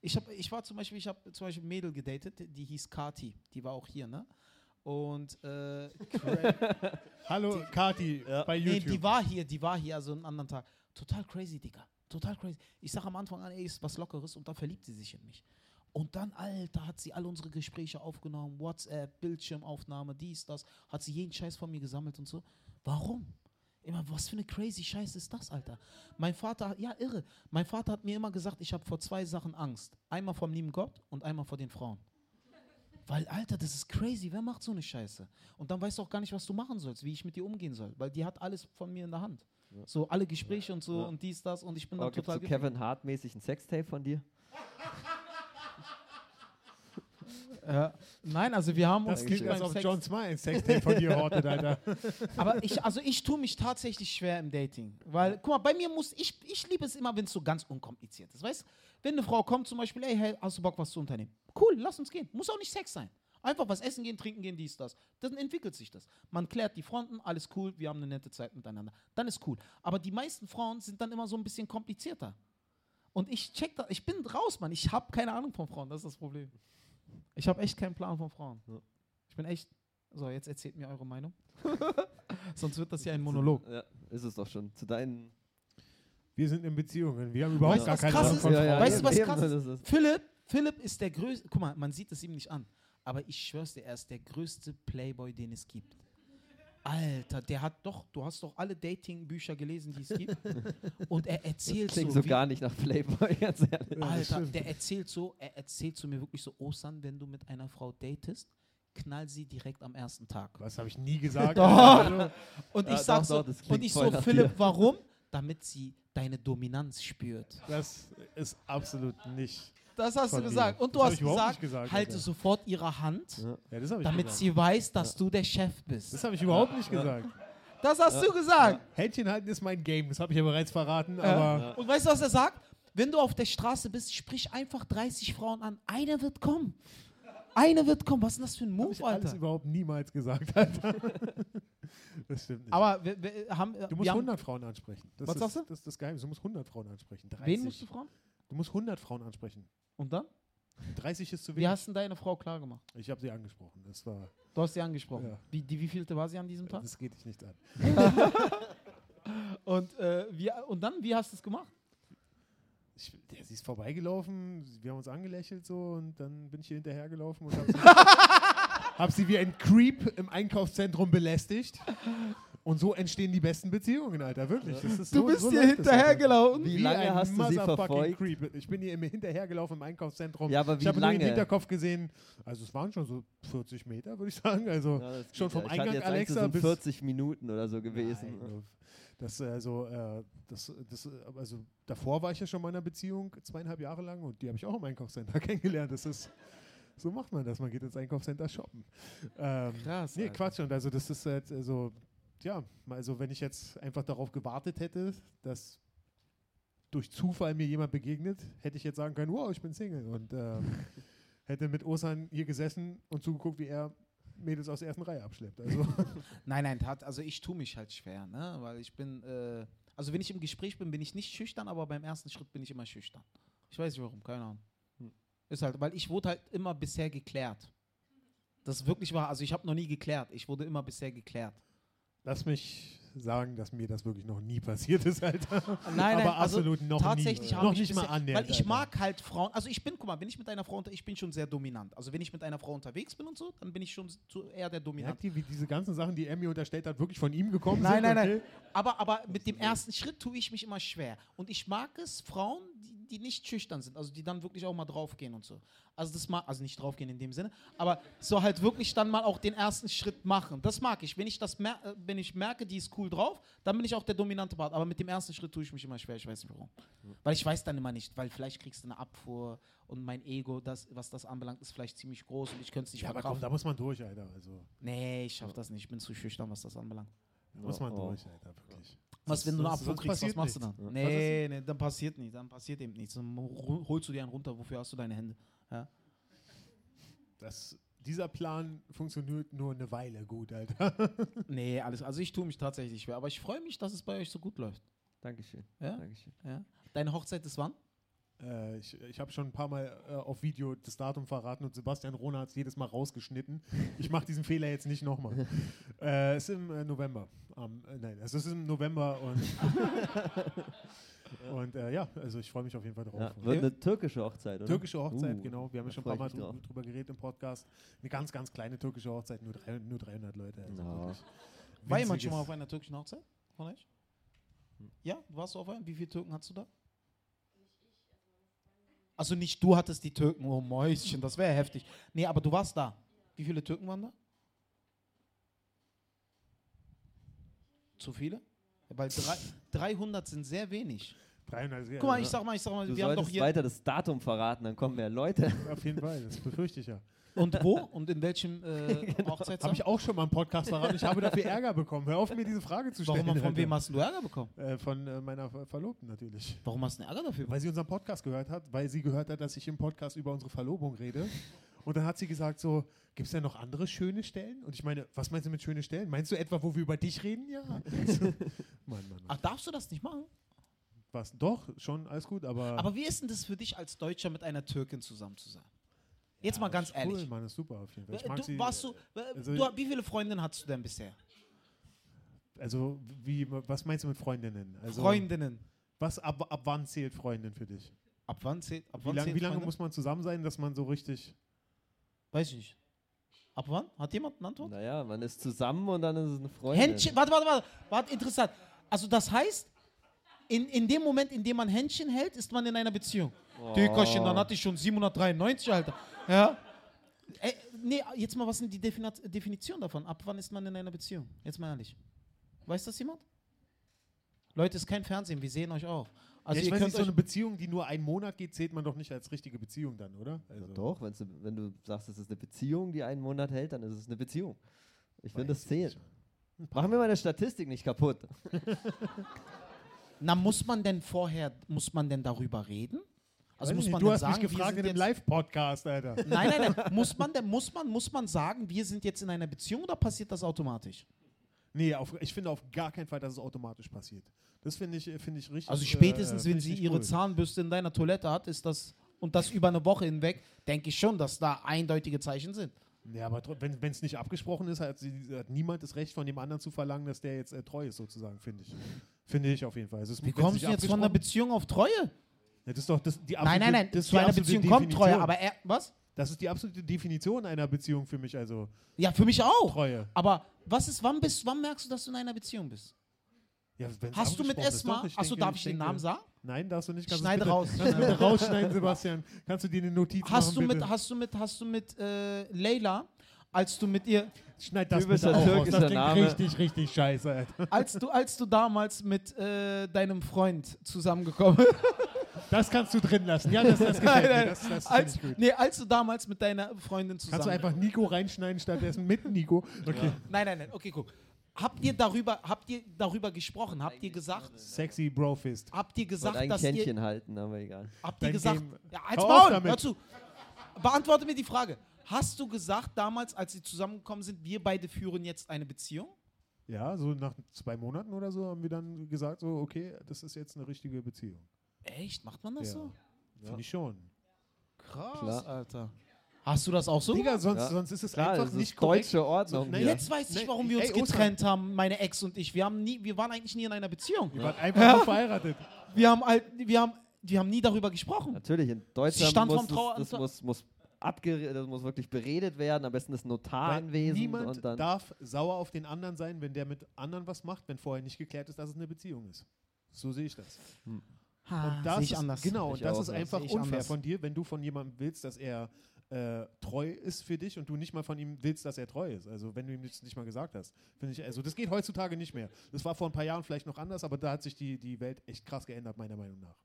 ich habe, ich war zum Beispiel, ich habe zum Beispiel ein Mädel gedatet, die hieß Kati, die war auch hier, ne? Und äh, Hallo, Kati, Ja. bei nee, YouTube. die war hier, die war hier, also einen anderen Tag. Total crazy, Digga. Total crazy. Ich sag am Anfang an, ey, ist was Lockeres und dann verliebt sie sich in mich. Und dann, Alter, hat sie all unsere Gespräche aufgenommen, WhatsApp, Bildschirmaufnahme, dies, das, hat sie jeden Scheiß von mir gesammelt und so. Warum? Immer, was für eine crazy Scheiße ist das, Alter? Mein Vater, ja, irre. Mein Vater hat mir immer gesagt, ich habe vor zwei Sachen Angst. Einmal vom lieben Gott und einmal vor den Frauen. Weil, Alter, das ist crazy. Wer macht so eine Scheiße? Und dann weißt du auch gar nicht, was du machen sollst, wie ich mit dir umgehen soll. Weil die hat alles von mir in der Hand. So alle Gespräche und so Ja. und dies, das und ich bin Oh, dann total so. Kevin Hart-mäßig ein Sextape von dir? Ja. Nein, also wir haben uns das klingt, als ob Sex- John Smile ein Sextape von dir hortet, Alter. Aber ich, also ich tue mich tatsächlich schwer im Dating. Weil, guck mal, bei mir muss, ich, ich liebe es immer, wenn es so ganz unkompliziert ist. Weißt wenn eine Frau kommt zum Beispiel, ey, hey, hast du Bock, was zu unternehmen? Cool, lass uns gehen. Muss auch nicht Sex sein. Einfach was essen gehen, trinken gehen, dies, das. Dann entwickelt sich das. Man klärt die Fronten, alles cool, wir haben eine nette Zeit miteinander. Dann ist cool. Aber die meisten Frauen sind dann immer so ein bisschen komplizierter. Und ich check da, ich bin raus, Mann. Ich habe keine Ahnung von Frauen, das ist das Problem. Ich habe echt keinen Plan von Frauen. Ja. Ich bin echt. So, jetzt erzählt mir eure Meinung. Sonst wird das ja ein Monolog. Ja, ist es doch schon. Zu deinen. Wir sind in Beziehungen. Wir haben überhaupt Weißt gar keine Ahnung von Ja, Frauen. ja, Weißt du, was krass ist- Philipp, Philipp ist der größte. Guck mal, man sieht es ihm nicht an. Aber ich schwör's dir, er ist der größte Playboy, den es gibt. Alter, der hat doch, du hast doch alle Dating-Bücher gelesen, die es gibt. Und er Das erzählt klingt so. so gar nicht nach Playboy, ganz ehrlich. Das Alter, der erzählt so, er erzählt zu mir wirklich so, Ostern, wenn du mit einer Frau datest, knall sie direkt am ersten Tag. Was habe ich nie gesagt? Doch. Hallo. Und Ja, ich sag doch, so, doch, das und ich so, Philipp, dir. warum? Damit sie deine Dominanz spürt. Das ist absolut nicht. Das hast du gesagt. Und du Das hab hast ich gesagt, gesagt, halte Alter. sofort ihre Hand, Ja. Ja, das ich damit gesagt. sie weiß, dass du der Chef bist. Das habe ich überhaupt nicht gesagt. Das hast du gesagt. Händchen halten ist mein Game. Das habe ich ja bereits verraten. Ja. Und weißt du, was er sagt? Wenn du auf der Straße bist, sprich einfach 30 Frauen an. Eine wird kommen. Eine wird kommen. Was ist denn das für ein Move, ich alles Alter? überhaupt niemals gesagt, Alter. das stimmt nicht. Aber wir, wir haben. du wir musst haben, 100 Frauen ansprechen. Das Was ist, sagst du? Das ist das Geheimnis. Du musst 100 Frauen ansprechen. 30. Wen musst du fragen? Du musst 100 Frauen ansprechen. Und dann? 30 ist zu Wie wenig. hast du denn deine Frau klar gemacht? Ich habe sie angesprochen. Das war. Du hast sie angesprochen. Ja. Wie, die, wie vielte war sie an diesem Tag? Das geht dich nicht an. Und, äh, wie, und dann, wie hast du es gemacht? Ich, ja, sie ist vorbeigelaufen, wir haben uns angelächelt so und dann bin ich ihr hinterhergelaufen und habe sie, hab sie wie ein Creep im Einkaufszentrum belästigt. Und so entstehen die besten Beziehungen, Alter, wirklich. Das ist Du so, bist so Alter. hinterhergelaufen. Wie Wie lange hast du sie verfolgt? Creep. Ich bin ihr immer hinterhergelaufen im Einkaufszentrum. Ja, aber ich wie habe nur den? Hinterkopf gesehen. Also es waren schon so 40 Meter, würde ich sagen. Also Ja, Schon vom ja. ich Eingang Angst, Alexa es sind bis- 40 Minuten oder so gewesen. Nein, das also äh, das, das äh, also davor war ich ja schon mal in einer Beziehung zweieinhalb Jahre lang und die habe ich auch im Einkaufscenter kennengelernt. Das ist so macht man das. Man geht ins Einkaufscenter shoppen. Ähm, Krass. nee, Alter. Quatsch. Und also das ist halt also ja, also wenn ich jetzt einfach darauf gewartet hätte, dass durch Zufall mir jemand begegnet, hätte ich jetzt sagen können, wow, ich bin Single und ähm, hätte mit Osan hier gesessen und zugeguckt, wie er Mädels aus der ersten Reihe abschleppt. Also Nein, nein, tat, also ich tue mich halt schwer, ne? Weil ich bin, äh, also wenn ich im Gespräch bin, bin ich nicht schüchtern, aber beim ersten Schritt bin ich immer schüchtern. Ich weiß nicht warum, keine Ahnung. Hm. Ist halt, weil ich wurde halt immer bisher geklärt. Das wirklich wahr. Also ich habe noch nie geklärt. Ich wurde immer bisher geklärt. Lass mich sagen, dass mir das wirklich noch nie passiert ist, Alter. Nein, nein, Aber also absolut noch tatsächlich nie. noch ich nicht mal annähernd. Weil ich Alter. mag halt Frauen, also ich bin, guck mal, wenn ich mit einer Frau unter, ich bin schon sehr dominant. Also wenn ich mit einer Frau unterwegs bin und so, dann bin ich schon zu, eher der Dominant. Merkt ihr, wie diese ganzen Sachen, die er mir unterstellt hat, wirklich von ihm gekommen Nein, sind? nein, nein. Okay? Aber, aber mit dem ersten Schritt tue ich mich immer schwer. Und ich mag es, Frauen, die, die nicht schüchtern sind, also die dann wirklich auch mal draufgehen und so. Also das mag, also nicht draufgehen in dem Sinne, aber so halt wirklich dann mal auch den ersten Schritt machen. Das mag ich. Wenn ich das mer äh, wenn ich merke, die ist cool drauf, dann bin ich auch der dominante Part. Aber mit dem ersten Schritt tue ich mich immer schwer. Ich weiß nicht warum. Weil ich weiß dann immer nicht, weil vielleicht kriegst du eine Abfuhr und mein Ego, das, was das anbelangt, ist vielleicht ziemlich groß und ich könnte es nicht Ja, aber komm, da muss man durch, Alter. Also, Nee, ich schaff das nicht. Ich bin zu schüchtern, was das anbelangt. da muss man Oh. durch, Alter, wirklich. Was, wenn du eine Sonst- Abfuhr sonst kriegst, was machst du dann? Ja. Nee, nee, dann passiert nichts. Dann passiert eben nichts. Dann holst du dir einen runter. Wofür hast du deine Hände? Ja? Das, dieser Plan funktioniert nur eine Weile gut, Alter. Nee, alles. Also ich tue mich tatsächlich schwer. Aber ich freue mich, dass es bei euch so gut läuft. Dankeschön. Ja? Dankeschön. Ja? Deine Hochzeit ist wann? Äh, ich ich habe schon ein paar Mal äh, auf Video das Datum verraten und Sebastian Rohner hat es jedes Mal rausgeschnitten. Ich mache diesen Fehler jetzt nicht nochmal. äh, es ist im äh, November. Am- äh, nein, es ist im November und, und äh, ja, also ich freue mich auf jeden Fall drauf. Ja, wird eine türkische Hochzeit, oder? Türkische Hochzeit, Uh, genau. Wir haben ja schon ein paar Mal ich mich drü drauf. drüber geredet im Podcast. Eine ganz, ganz kleine türkische Hochzeit, nur, drei, nur 300 Leute. Also wirklich War jemand schon mal auf einer türkischen Hochzeit von euch? Ja, warst du auf einer? Wie viele Türken hast du da? Also nicht du hattest die Türken, oh Mäuschen, das wäre heftig. Nee, aber du warst da. Wie viele Türken waren da? Zu viele? Weil drei, 300 sind sehr wenig. 300, ja, Guck mal, ich sag mal, ich sag mal, Du wir haben doch hier. weiter das Datum verraten, dann kommen mehr Leute. Auf jeden Fall, das befürchte ich ja. Und wo? Und in welchem äh, Hochzeitssaal? Habe ich auch schon mal im Podcast verraten. Ich habe dafür Ärger bekommen. Hör auf, mir diese Frage zu stellen. Warum, von wem hast du Ärger bekommen? Äh, von äh, meiner Ver- Verlobten natürlich. Warum hast du einen Ärger dafür? Weil sie unseren Podcast gehört hat, weil sie gehört hat, dass ich im Podcast über unsere Verlobung rede. Und dann hat sie gesagt so, gibt es denn noch andere schöne Stellen? Und ich meine, was meinst du mit schöne Stellen? Meinst du etwa, wo wir über dich reden? Ja. Mann, Mann, Mann. Ach, darfst du das nicht machen? Was? Doch, schon, alles gut, aber... Aber wie ist denn das für dich als Deutscher mit einer Türkin zusammen zu sein? Jetzt mal ganz ist cool, ehrlich. Mann, ist super auf jeden Fall. Ich mag Du, sie, warst du, äh, also- du, wie viele Freundinnen hattest du denn bisher? Also, wie, was meinst du mit Freundinnen? Also, Freundinnen. Was, ab, ab wann zählt Freundin für dich? Ab wann zählt? Ab Wie, wann lang, zählt wie lange Freundin? muss man zusammen sein, dass man so richtig... Weiß ich nicht. Ab wann? Hat jemand eine Antwort? Naja, man ist zusammen und dann ist es eine Freundin. Händchen. Warte, warte, warte. Warte, interessant. Also das heißt, in, in dem Moment, in dem man Händchen hält, ist man in einer Beziehung. Oh. Dickerchen, dann hatte ich schon 793, Alter. Ja. Ey, nee, jetzt mal, was sind die Definition davon? Ab wann ist man in einer Beziehung? Jetzt mal ehrlich. Weiß das jemand? Leute, ist kein Fernsehen, wir sehen euch auch. Also ja, ich ihr weiß könnt nicht, so eine Beziehung, die nur einen Monat geht, zählt man doch nicht als richtige Beziehung dann, oder? Also, Ja, doch, wenn's ne, wenn du sagst, es ist eine Beziehung, die einen Monat hält, dann ist es eine Beziehung. Ich finde, das zählt. Machen wir meine Statistik nicht kaputt. Na, muss man denn vorher, muss man denn darüber reden? Also muss man du hast sagen, mich gefragt in dem Live-Podcast, Alter. Nein, nein, nein. muss man muss man, muss man sagen, wir sind jetzt in einer Beziehung oder passiert das automatisch? Nee, auf, ich finde auf gar keinen Fall, dass es automatisch passiert. Das finde ich, finde ich richtig. Also äh, spätestens, finde wenn sie ihre cool. Zahnbürste in deiner Toilette hat, ist das und das über eine Woche hinweg, denke ich schon, dass da eindeutige Zeichen sind. Ja, aber wenn es nicht abgesprochen ist, hat, sie, hat niemand das Recht von dem anderen zu verlangen, dass der jetzt äh, treu ist, sozusagen, finde ich. Finde ich auf jeden Fall. Es- Wie kommst du jetzt von einer abgesprochen- Beziehung auf Treue? Ja, das ist doch das, die Nein, absolute, nein, nein, das ist zu die einer absolute Beziehung kommt Treue, Definition. aber er, was? Das ist die absolute Definition einer Beziehung für mich, also Ja, für mich auch. Treue. Aber was ist, wann bist, wann merkst du, dass du in einer Beziehung bist? Ja, Hast du mit Esma, ich achso, darf ich den denke- Namen sagen? Nein, darfst du nicht. Kannst du Schneide bitte, raus. Kannst du bitte rausschneiden, Sebastian. Kannst du dir eine Notiz Hast du machen, mit, bitte? hast du mit, hast du mit äh, Leila, als du mit ihr, Schneid das bitte auch raus. Das klingt Name. richtig, richtig scheiße, Alter. als du, als du damals mit äh, deinem Freund zusammengekommen Das kannst du drin lassen. Ja, das, das gefällt mir. Das, das als, ich gut. nee, als du damals mit deiner Freundin zusammen Kannst du einfach Nico reinschneiden stattdessen mit Nico? Okay. Nein, nein, nein, okay, guck. Habt ihr darüber, habt ihr darüber gesprochen? Habt ihr gesagt, Sexy Brofist. habt ihr gesagt, ein dass ihr, Kännchen halten, aber egal. habt ihr Dein gesagt, Game- ja, als Maul, damit. hör zu. Beantworte mir die Frage. Hast du gesagt damals, als sie zusammengekommen sind, wir beide führen jetzt eine Beziehung? Ja, so nach zwei Monaten oder so haben wir dann gesagt, so, okay, das ist jetzt eine richtige Beziehung. Echt? Macht man das Ja. so? Finde ich schon. Krass, Klar. Alter. Hast du das auch so? Digga, sonst, Ja. sonst ist es Klar, einfach das nicht ist korrekt. deutsche Ordnung. nein, hier. Jetzt weiß ich, Nee, warum wir uns ey, getrennt haben, meine Ex und ich. Wir, haben nie, wir waren eigentlich nie in einer Beziehung. Wir waren einfach nur verheiratet. Wir haben, halt, wir haben, wir haben nie darüber gesprochen. Natürlich, in Deutschland stand muss vom Trauer- das, das muss, muss, abgere das muss wirklich beredet werden, am besten das Weil Notaranwesen niemand und dann. darf sauer auf den anderen sein, wenn der mit anderen was macht, wenn vorher nicht geklärt ist, dass es eine Beziehung ist. So sehe ich das. Ha, Und das ich ist, anders. Genau, Ich und das auch, ist ja. einfach unfair anders. von dir, wenn du von jemandem willst, dass er äh, treu ist für dich und du nicht mal von ihm willst, dass er treu ist. Also wenn du ihm das nicht mal gesagt hast. Finde ich, also das geht heutzutage nicht mehr. Das war vor ein paar Jahren vielleicht noch anders, aber da hat sich die, die Welt echt krass geändert, meiner Meinung nach.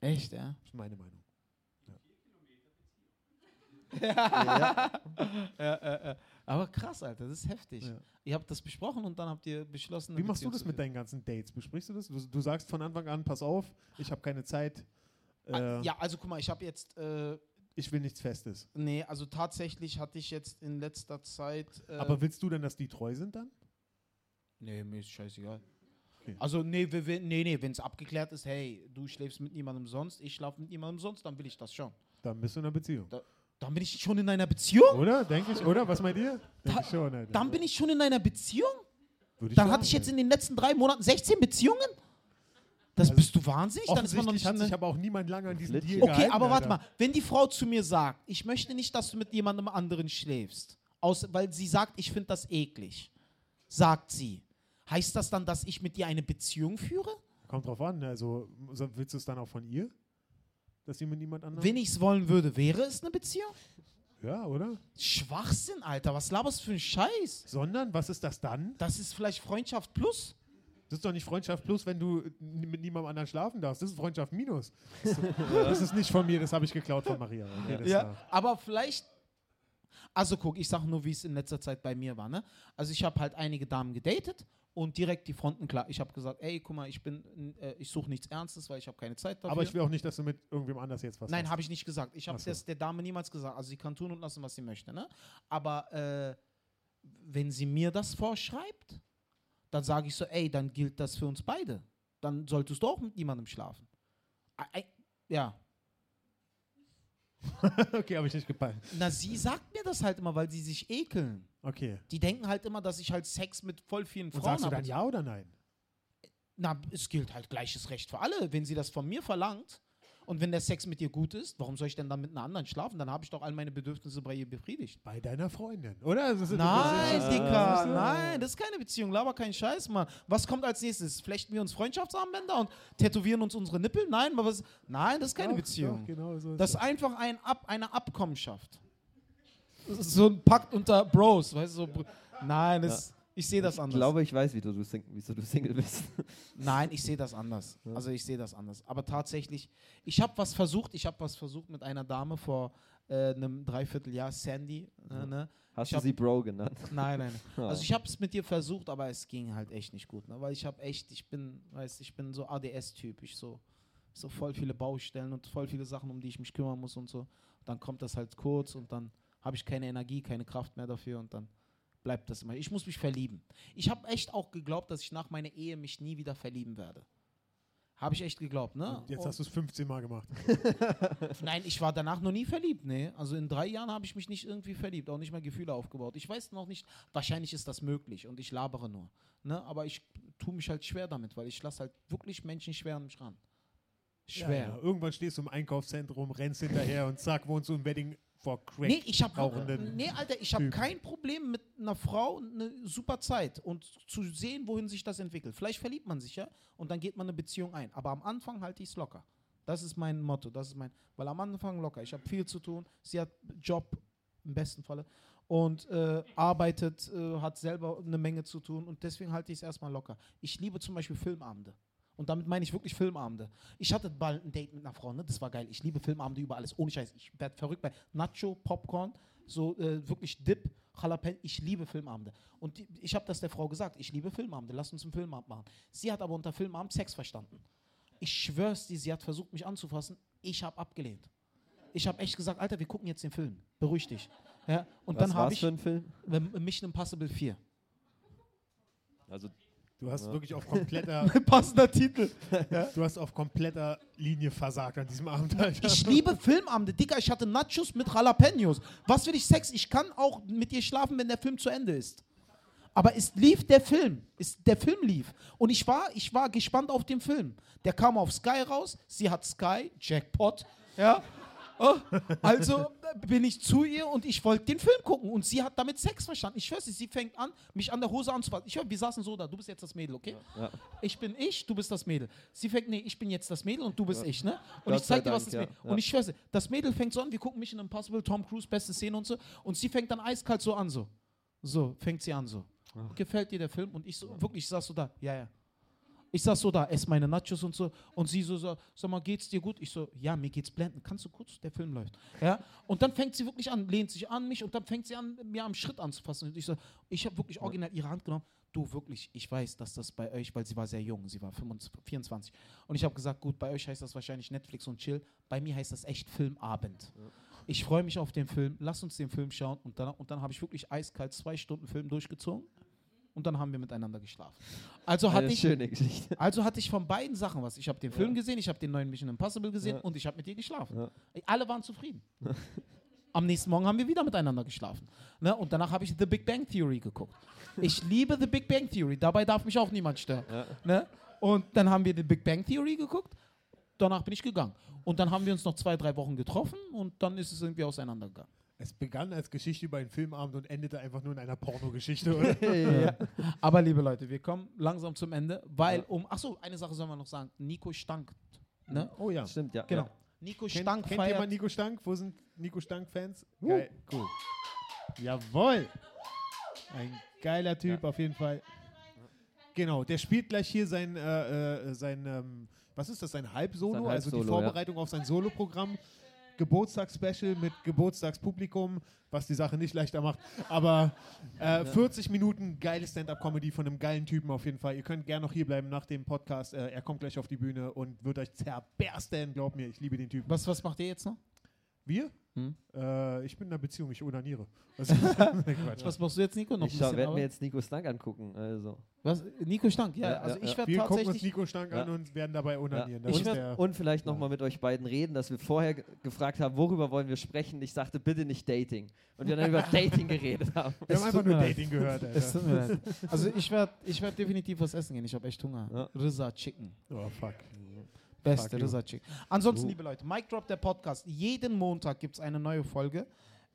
Echt, ja? Das ist meine Meinung. ja. Ja, äh, äh. Aber krass, Alter, das ist heftig. Ja. Ihr habt das besprochen und dann habt ihr beschlossen. Wie machst du das mit deinen ganzen Dates? Besprichst du das? Du, du sagst von Anfang an, pass auf, ich habe keine Zeit. Äh, Ah, Ja, also guck mal, ich habe jetzt, äh, Ich will nichts Festes. nee, also tatsächlich hatte ich jetzt in letzter Zeit. Äh, Aber willst du denn, dass die treu sind dann? nee, mir ist scheißegal. Okay. Also, nee, wir- nee, nee, wenn es abgeklärt ist, hey, du schläfst mit niemandem sonst, ich schlafe mit niemandem sonst, dann will ich das schon. Dann bist du in einer Beziehung. Dann bin ich schon in einer Beziehung? Oder? Denke ich, oder? Was meint ihr? Denke Da- ich schon, Alter. Dann bin ich schon in einer Beziehung? Würde Dann sagen, hatte ich jetzt in den letzten drei Monaten 16 Beziehungen? Das Also, bist du wahnsinnig? Dann ist man noch nicht hat sich aber auch niemand lange an Flittchen. Deal Okay, gehalten, aber warte Alter. mal, wenn die Frau zu mir sagt, ich möchte nicht, dass du mit jemandem anderen schläfst, aus, weil sie sagt, ich finde das eklig, sagt sie, heißt das dann, dass ich mit dir eine Beziehung führe? Kommt drauf an, also so- willst du es dann auch von ihr? Dass sie mit niemand anderem? Wenn ich es wollen würde, wäre es eine Beziehung? Ja, oder? Schwachsinn, Alter, was laberst du für einen Scheiß? Sondern, was ist das dann? Das ist vielleicht Freundschaft plus? Das ist doch nicht Freundschaft plus, wenn du mit niemandem anderen schlafen darfst. Das ist Freundschaft minus. Das, ist nicht von mir, das habe ich geklaut von Maria. Okay, Ja, aber vielleicht. Also guck, ich sag nur, wie es in letzter Zeit bei mir war. Ne? Also ich habe halt einige Damen gedatet und direkt die Fronten klar. Ich habe gesagt, ey, guck mal, ich bin, äh, ich suche nichts Ernstes, weil ich habe keine Zeit dafür. aber ich will auch nicht, dass du mit irgendwem anders jetzt was Nein, habe ich nicht gesagt. Ich habe so. das der Dame niemals gesagt. Also sie kann tun und lassen, was sie möchte. Ne? Aber äh, wenn sie mir das vorschreibt, dann sage ich so, ey, dann gilt das für uns beide. Dann solltest du auch mit niemandem schlafen. Ei- ei- Ja. okay, habe ich nicht gepeilt. Na, sie sagt mir das halt immer, weil sie sich ekeln. Okay. Die denken halt immer, dass ich halt Sex mit voll vielen Frauen sagst du habe. dann ja oder nein? Na, es gilt halt gleiches Recht für alle. Wenn sie das von mir verlangt und wenn der Sex mit ihr gut ist, warum soll ich denn dann mit einer anderen schlafen? Dann habe ich doch all meine Bedürfnisse bei ihr befriedigt. Bei deiner Freundin, oder? Das ist- Nein, das ist- Dicker, ist- nein, das ist keine Beziehung. Laber keinen Scheiß, Mann. Was kommt als nächstes? Flechten wir uns Freundschaftsarmbänder und tätowieren uns unsere Nippel? Nein, aber was? Nein, das ist keine Doch, Beziehung. Doch, genau so ist Das ist einfach ein Ab, eine Abkommenschaft. Das ist So ein Pakt unter Bros, weißt du? So, Nein, das, ich sehe das Ich anders. glaube, ich weiß, wie du, sing wieso du Single bist. Nein, ich sehe das anders. Also ich sehe das anders. Aber tatsächlich, ich habe was versucht. Ich habe was versucht mit einer Dame vor äh, einem Dreivierteljahr, Sandy. Äh, ne? Hast Ich du sie Bro genannt? Nein, nein. Ja. Also ich habe es mit dir versucht, aber es ging halt echt nicht gut. Ne? Weil ich habe echt, ich bin, weißt, ich bin so ADS-typisch, so so voll viele Baustellen und voll viele Sachen, um die ich mich kümmern muss und so. Dann kommt das halt kurz und dann habe ich keine Energie, keine Kraft mehr dafür und dann bleibt das immer. Ich muss mich verlieben. Ich habe echt auch geglaubt, dass ich nach meiner Ehe mich nie wieder verlieben werde. Habe ich echt geglaubt, ne? Und jetzt Und- hast du es 15 Mal gemacht. Nein, ich war danach noch nie verliebt, nee. Also in drei Jahren habe ich mich nicht irgendwie verliebt, auch nicht mal Gefühle aufgebaut. Ich weiß noch nicht, wahrscheinlich ist das möglich und ich labere nur. Ne? Aber ich tue mich halt schwer damit, weil ich lasse halt wirklich Menschen schwer an mich ran. Schwer. Ja, ja. Irgendwann stehst du im Einkaufszentrum, rennst hinterher und zack, wohnst du im Wedding for Crack. Nee, ich rauchenden nee, Alter, ich habe kein Problem mit einer Frau eine super Zeit und zu sehen, wohin sich das entwickelt. Vielleicht verliebt man sich ja und dann geht man eine Beziehung ein. Aber am Anfang halte ich es locker. Das ist mein Motto. Das ist mein, weil am Anfang locker. Ich habe viel zu tun. Sie hat Job im besten Falle und äh, arbeitet, äh, hat selber eine Menge zu tun und deswegen halte ich es erstmal locker. Ich liebe zum Beispiel Filmabende. Und damit meine ich wirklich Filmabende. Ich hatte bald ein Date mit einer Frau, ne? Das war geil. Ich liebe Filmabende über alles. Ohne Scheiß. Ich werde verrückt bei Nacho, Popcorn, so äh, wirklich Dip, Jalapeno. Ich liebe Filmabende. Und die, ich habe das der Frau gesagt. Ich liebe Filmabende. Lass uns einen Filmabend machen. Sie hat aber unter Filmabend Sex verstanden. Ich schwör's dir, sie hat versucht, mich anzufassen. Ich habe abgelehnt. Ich habe echt gesagt, Alter, wir gucken jetzt den Film. Beruhig dich. Ja? Und Was dann habe ich für ein Film? Mission Impossible 4. Also, Du hast Ja. wirklich auf kompletter, Passender Titel. du hast auf kompletter Linie versagt an diesem Abend. Alter. Ich liebe Filmabende. Dicker, ich hatte Nachos mit Jalapenos. Was will ich Sex? Ich kann auch mit dir schlafen, wenn der Film zu Ende ist. Aber es lief der Film. Es, der Film lief. Und ich war, ich war gespannt auf den Film. Der kam auf Sky raus. Sie hat Sky, Jackpot. Ja. Oh, also bin ich zu ihr und ich wollte den Film gucken und sie hat damit Sex verstanden. Ich schwör's dir, sie fängt an, mich an der Hose anzufassen. Ich höre, wir saßen so da, du bist jetzt das Mädel, okay? Ja. Ich bin ich, du bist das Mädel. Sie fängt, nee, ich bin jetzt das Mädel und du bist ich, ne? Und Gott ich zeig dir, was das ja. Mädel. Ja. Und ich schwör's dir, das Mädel fängt so an, wir gucken mich in Impossible, Tom Cruise, beste Szene und so. Und sie fängt dann eiskalt so an, so. So, fängt sie an, so. Gefällt dir der Film? Und ich so, wirklich, ich saß so da, ja, ja. Ich saß so da, esse meine Nachos und so. Und sie so, so, sag mal, geht's dir gut? Ich so, ja, mir geht's blenden. Kannst du kurz, der Film läuft. Ja. Und dann fängt sie wirklich an, lehnt sich an mich und dann fängt sie an, mir am Schritt anzufassen. Und ich so, ich habe wirklich original ihre Hand genommen. Du, wirklich, ich weiß, dass das bei euch, weil sie war sehr jung, sie war 25, 24. Und ich habe gesagt, gut, bei euch heißt das wahrscheinlich Netflix und Chill. Bei mir heißt das echt Filmabend. Ich freue mich auf den Film. Lass uns den Film schauen. Und dann, und dann habe ich wirklich eiskalt zwei Stunden Film durchgezogen. Und dann haben wir miteinander geschlafen. Also hatte Eine ich, schöne Geschichte. also hatte ich von beiden Sachen was. Ich habe den Film gesehen, ich habe den neuen Mission Impossible gesehen Ja. und ich habe mit dir geschlafen. Ja. Alle waren zufrieden. Am nächsten Morgen haben wir wieder miteinander geschlafen. Ne? Und danach habe ich The Big Bang Theory geguckt. Ich liebe The Big Bang Theory. Dabei darf mich auch niemand stören. Ja. Ne? Und dann haben wir The Big Bang Theory geguckt. Danach bin ich gegangen. Und dann haben wir uns noch zwei, drei Wochen getroffen und dann ist es irgendwie auseinandergegangen. Es begann als Geschichte über einen Filmabend und endete einfach nur in einer Pornogeschichte, oder? Ja. Aber liebe Leute, wir kommen langsam zum Ende, weil um. Achso, eine Sache sollen wir noch sagen. Nico Stank. Ne? Oh ja. Stimmt, ja. Genau. ja. Nico Kennt, Stank kennt feiert. jemand Nico Stank? Wo sind Nico Stank-Fans? Geil, cool. Jawohl. Ein geiler Typ auf jeden Fall. Genau, der spielt gleich hier sein, äh, äh, sein ähm, was ist das, sein Halbsolo, Sein also die Halbsolo, ja. Vorbereitung auf sein Soloprogramm. Geburtstagsspecial mit Geburtstagspublikum, was die Sache nicht leichter macht. Aber äh, 40 Minuten geile Stand-up-Comedy von einem geilen Typen auf jeden Fall. Ihr könnt gerne noch hier bleiben nach dem Podcast. Äh, er kommt gleich auf die Bühne und wird euch zerbersten. Glaubt mir, ich liebe den Typen. Was, was macht ihr jetzt noch? Wir? Hm? Äh, ich bin in einer Beziehung, ich onaniere. Also, Quatsch. Was machst du jetzt, Nico? Noch Ich werde mir jetzt Nico Stank angucken. Also. Was? Nico Stank, ja. Ja, also ja, ich ja. werde Wir gucken uns tatsächlich. Nico Stank an Ja. und werden dabei onanieren. Ja. Werd- der, Und vielleicht nochmal mit euch beiden reden, dass wir vorher ge- gefragt haben, worüber wollen wir sprechen. Ich sagte, bitte nicht Dating. Und wir dann über Dating geredet haben. wir Es haben einfach nur leid. Dating gehört. Also ich werde ich werd definitiv was essen gehen. Ich habe echt Hunger. Ja. Rizza Chicken. Oh, fuck. Beste Fuck Chicken. Ansonsten, Oh. liebe Leute, Mic Drop, der Podcast. Jeden Montag gibt es eine neue Folge.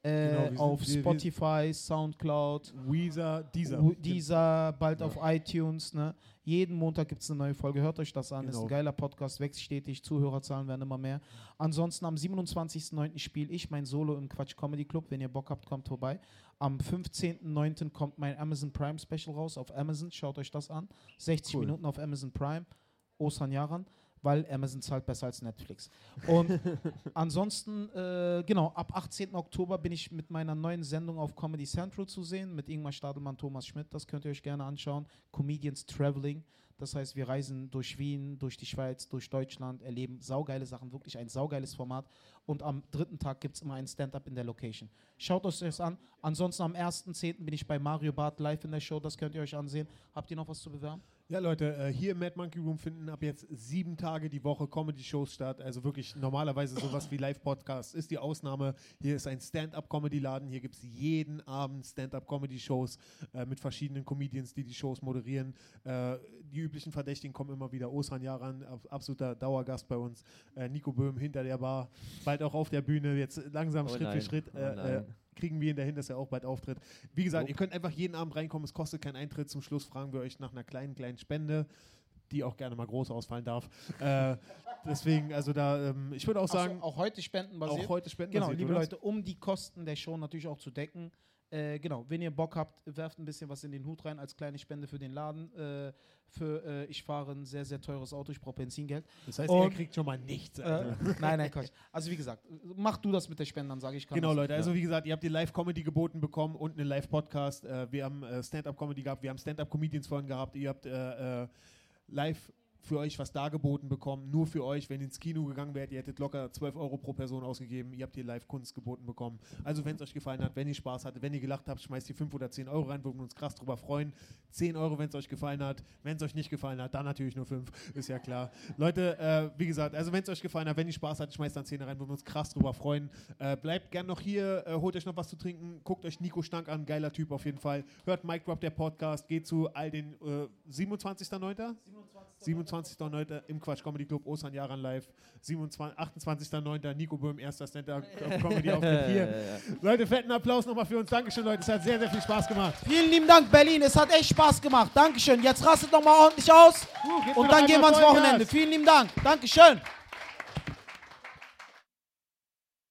Äh, Genau, wir sind- auf wir- Spotify, Soundcloud, Weezer, dieser. Wu- dieser, bald auf iTunes. Ne? Jeden Montag gibt es eine neue Folge. Hört euch das an. Ist Genau. ein geiler Podcast, wächst stetig. Zuhörerzahlen werden immer mehr. Ansonsten am 27.09. spiele ich mein Solo im Quatsch Comedy Club. Wenn ihr Bock habt, kommt vorbei. Am 15.09. kommt mein Amazon Prime Special raus auf Amazon. Schaut euch das an. 60 Cool. Minuten auf Amazon Prime. Osan Yaran. Weil Amazon zahlt besser als Netflix. Und ansonsten, äh, genau, ab 18. Oktober bin ich mit meiner neuen Sendung auf Comedy Central zu sehen, mit Ingmar Stadelmann, Thomas Schmidt. Das könnt ihr euch gerne anschauen. Comedians Traveling. Das heißt, wir reisen durch Wien, durch die Schweiz, durch Deutschland, erleben saugeile Sachen, wirklich ein saugeiles Format. Und am dritten Tag gibt es immer ein Stand-up in der Location. Schaut euch das an. Ansonsten am 1.10. bin ich bei Mario Barth live in der Show. Das könnt ihr euch ansehen. Habt ihr noch was zu bewerben? Ja, Leute, äh, hier im Mad Monkey Room finden ab jetzt sieben Tage die Woche Comedy-Shows statt. Also wirklich normalerweise sowas wie Live-Podcasts ist die Ausnahme. Hier ist ein Stand-Up-Comedy-Laden. Hier gibt es jeden Abend Stand-Up-Comedy-Shows äh, mit verschiedenen Comedians, die die Shows moderieren. Äh, die üblichen Verdächtigen kommen immer wieder. Osan Yaran, ab- absoluter Dauergast bei uns. Nico Böhm hinter der Bar, bald auch auf der Bühne. Jetzt langsam Oh Schritt nein, für Schritt. oh. Kriegen wir ihn dahin, dass er auch bald auftritt. Wie gesagt, Nope. ihr könnt einfach jeden Abend reinkommen, es kostet keinen Eintritt. Zum Schluss fragen wir euch nach einer kleinen, kleinen Spende, die auch gerne mal groß ausfallen darf. äh, deswegen, also da, ähm, ich würde auch sagen, so, auch heute Spenden auch heute Spenden. Genau, liebe Leute, um die Kosten der Show natürlich auch zu decken. Äh, genau, wenn ihr Bock habt, werft ein bisschen was in den Hut rein als kleine Spende für den Laden. Äh, für, äh, ich fahre ein sehr, sehr teures Auto, ich brauche Benzingeld. Das heißt, Und- kriegt schon mal nichts. Äh, nein, nein, Quatsch. Also wie gesagt, mach du das mit der Spende, dann sage ich kann Genau, das. Leute. Also wie gesagt, ihr habt die Live-Comedy geboten bekommen und einen Live-Podcast. Äh, wir haben Stand-Up-Comedy gehabt, wir haben Stand-Up-Comedians vorhin gehabt. Ihr habt live für euch was dargeboten bekommen, nur für euch. Wenn ihr ins Kino gegangen wärt, ihr hättet locker 12 Euro pro Person ausgegeben. Ihr habt hier Live-Kunst geboten bekommen. Also wenn es euch gefallen hat, wenn ihr Spaß hattet, wenn ihr gelacht habt, schmeißt ihr 5 oder 10 Euro rein, würden wir uns krass drüber freuen. 10 Euro, wenn es euch gefallen hat. Wenn es euch nicht gefallen hat, dann natürlich nur 5, ist ja klar. Leute, äh, wie gesagt, also wenn es euch gefallen hat, wenn ihr Spaß hattet, schmeißt dann 10 rein, würden wir uns krass drüber freuen. Äh, bleibt gern noch hier, äh, holt euch noch was zu trinken, guckt euch Nico Stank an, geiler Typ auf jeden Fall. Hört Mike Drop, der Podcast, geht zu all den äh, 27.09. 27. 27.09. im Quatsch Comedy Club Osan Jaran live. 27 28.09. Nico Böhm, erster Stand-Up-Comedy-Auftritt hier. Leute, fetten Applaus nochmal für uns. Dankeschön, Leute. Es hat sehr, sehr viel Spaß gemacht. Vielen lieben Dank, Berlin. Es hat echt Spaß gemacht. Dankeschön. Jetzt rastet nochmal ordentlich aus. Uh, Und dann gehen wir ans. Wochenende. Vielen lieben Dank. Dankeschön.